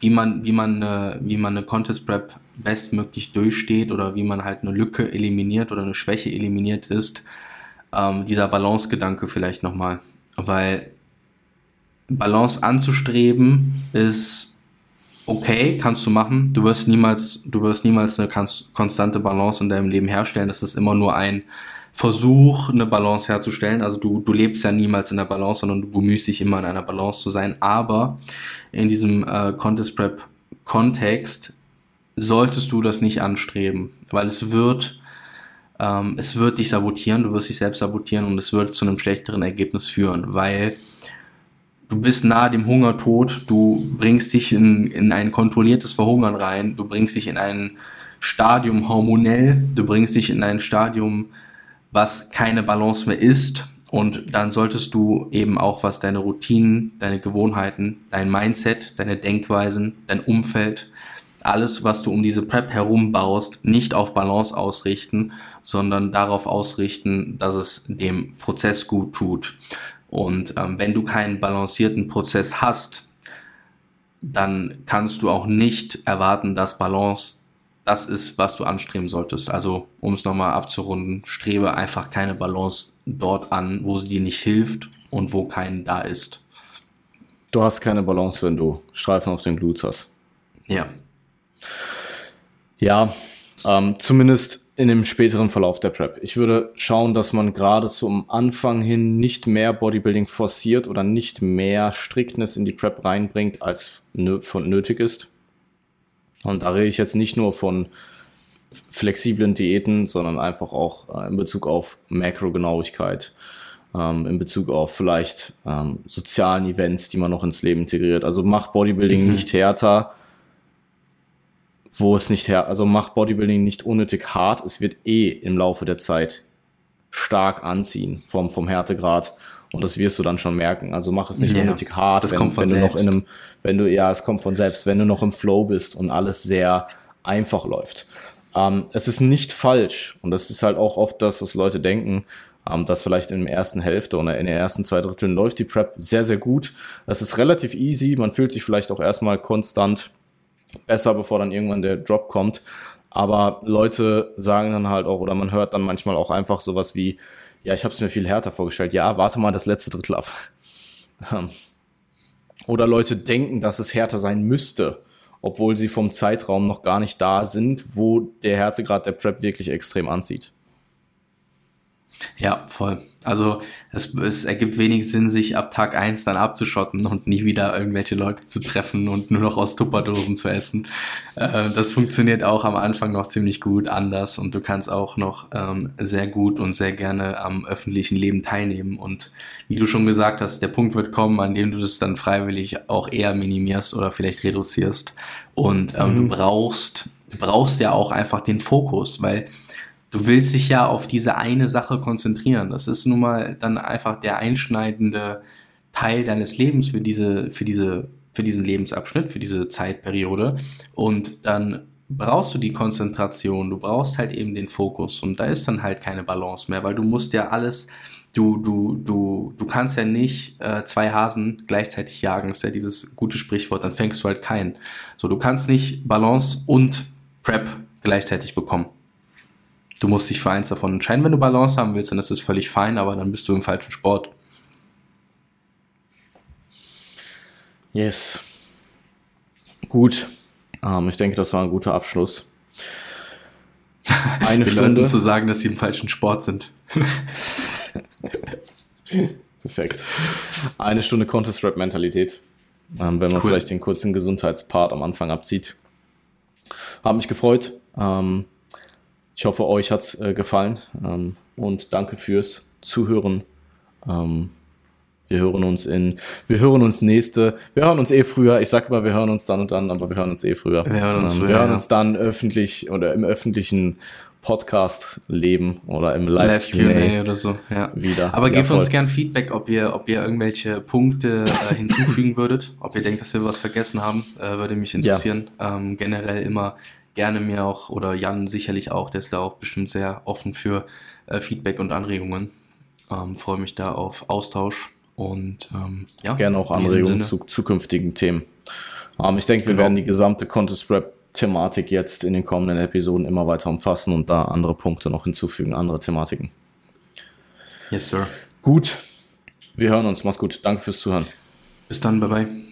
wie man, wie man, äh, wie man eine Contest Prep bestmöglich durchsteht oder wie man halt eine Lücke eliminiert oder eine Schwäche eliminiert ist, ähm, dieser Balance-Gedanke vielleicht nochmal. Weil Balance anzustreben ist okay, kannst du machen. Du wirst niemals, du wirst niemals eine konstante Balance in deinem Leben herstellen. Das ist immer nur ein Versuch, eine Balance herzustellen. Also du, du lebst ja niemals in der Balance, sondern du bemühst dich immer in einer Balance zu sein. Aber in diesem äh, Contest Prep Kontext solltest du das nicht anstreben, weil es wird, ähm, es wird dich sabotieren, du wirst dich selbst sabotieren und es wird zu einem schlechteren Ergebnis führen, weil du bist nahe dem Hungertod, du bringst dich in, in ein kontrolliertes Verhungern rein, du bringst dich in einen Stadium hormonell. Du bringst dich in ein Stadium, was keine Balance mehr ist. Und dann solltest du eben auch, was deine Routinen, deine Gewohnheiten, dein Mindset, deine Denkweisen, dein Umfeld, alles, was du um diese Prep herum baust, nicht auf Balance ausrichten, sondern darauf ausrichten, dass es dem Prozess gut tut. Und ähm, wenn du keinen balancierten Prozess hast, dann kannst du auch nicht erwarten, dass Balance das ist, was du anstreben solltest. Also, um es nochmal abzurunden, strebe einfach keine Balance dort an, wo sie dir nicht hilft und wo kein da ist. Du hast keine Balance, wenn du Streifen auf den Glutes hast. Ja. Ja, ähm, zumindest in dem späteren Verlauf der Prep. Ich würde schauen, dass man gerade zum Anfang hin nicht mehr Bodybuilding forciert oder nicht mehr Striktness in die Prep reinbringt, als von nötig ist. Und da rede ich jetzt nicht nur von flexiblen Diäten, sondern einfach auch äh, in Bezug auf Makrogenauigkeit, ähm, in Bezug auf vielleicht ähm, sozialen Events, die man noch ins Leben integriert. Also macht Bodybuilding mhm. nicht härter, wo es nicht her, also macht Bodybuilding nicht unnötig hart. Es wird eh im Laufe der Zeit stark anziehen vom, vom Härtegrad. Und das wirst du dann schon merken. Also mach es nicht yeah, unnötig hart, das wenn, kommt von wenn du selbst. noch in einem, wenn du, ja, es kommt von selbst, wenn du noch im Flow bist und alles sehr einfach läuft. Ähm, es ist nicht falsch, und das ist halt auch oft das, was Leute denken, ähm, dass vielleicht in der ersten Hälfte oder in den ersten zwei Dritteln läuft die Prep sehr, sehr gut. Das ist relativ easy, man fühlt sich vielleicht auch erstmal konstant besser, bevor dann irgendwann der Drop kommt. Aber Leute sagen dann halt auch, oder man hört dann manchmal auch einfach sowas wie, ja, ich habe es mir viel härter vorgestellt. Ja, warte mal das letzte Drittel ab. Ähm, oder Leute denken, dass es härter sein müsste, obwohl sie vom Zeitraum noch gar nicht da sind, wo der Härtegrad der Prep wirklich extrem anzieht. Ja, voll. Also es, es ergibt wenig Sinn, sich ab Tag eins dann abzuschotten und nie wieder irgendwelche Leute zu treffen und nur noch aus Tupperdosen zu essen. Äh, das funktioniert auch am Anfang noch ziemlich gut anders und du kannst auch noch ähm, sehr gut und sehr gerne am öffentlichen Leben teilnehmen. Und wie du schon gesagt hast, der Punkt wird kommen, an dem du das dann freiwillig auch eher minimierst oder vielleicht reduzierst. Und ähm, mhm. du brauchst, du brauchst ja auch einfach den Fokus, weil du willst dich ja auf diese eine Sache konzentrieren. Das ist nun mal dann einfach der einschneidende Teil deines Lebens für diese, für diese, für diesen Lebensabschnitt, für diese Zeitperiode. Und dann brauchst du die Konzentration, du brauchst halt eben den Fokus und da ist dann halt keine Balance mehr, weil du musst ja alles, du, du, du, du kannst ja nicht äh, zwei Hasen gleichzeitig jagen, ist ja dieses gute Sprichwort, dann fängst du halt keinen. So, du kannst nicht Balance und Prep gleichzeitig bekommen. Du musst dich für eins davon entscheiden, wenn du Balance haben willst, dann ist es völlig fein, aber dann bist du im falschen Sport. Yes. Gut. Ähm, ich denke, das war ein guter Abschluss. Eine Stunde. Leuten zu sagen, dass sie im falschen Sport sind. Perfekt. Eine Stunde Contest-Rap-Mentalität. Ähm, wenn man cool. vielleicht den kurzen Gesundheitspart am Anfang abzieht. Hat mich gefreut. Ähm, ich hoffe, euch hat's äh, gefallen ähm, und danke fürs Zuhören. Ähm, wir hören uns in, wir hören uns nächste, wir hören uns eh früher. Ich sag immer, wir hören uns dann und dann, aber wir hören uns eh früher. Wir hören uns, ähm, früher, wir hören uns dann öffentlich oder im öffentlichen Podcast leben oder im Live Q&A Live oder so. Ja. Wieder. Aber gebt uns gern Feedback, ob ihr, ob ihr irgendwelche Punkte äh, hinzufügen würdet, ob ihr denkt, dass wir was vergessen haben, äh, würde mich interessieren. Ja. Ähm, generell immer gerne mir auch, oder Jan sicherlich auch, der ist da auch bestimmt sehr offen für äh, Feedback und Anregungen. Ähm, freue mich da auf Austausch und ähm, ja. Gerne auch Anregungen zu zukünftigen Themen. Ähm, ich denke, wir genau. werden die gesamte Contest Rap Thematik jetzt in den kommenden Episoden immer weiter umfassen und da andere Punkte noch hinzufügen, andere Thematiken. Yes, sir. Gut. Wir hören uns. Mach's gut. Danke fürs Zuhören. Bis dann. Bye bye.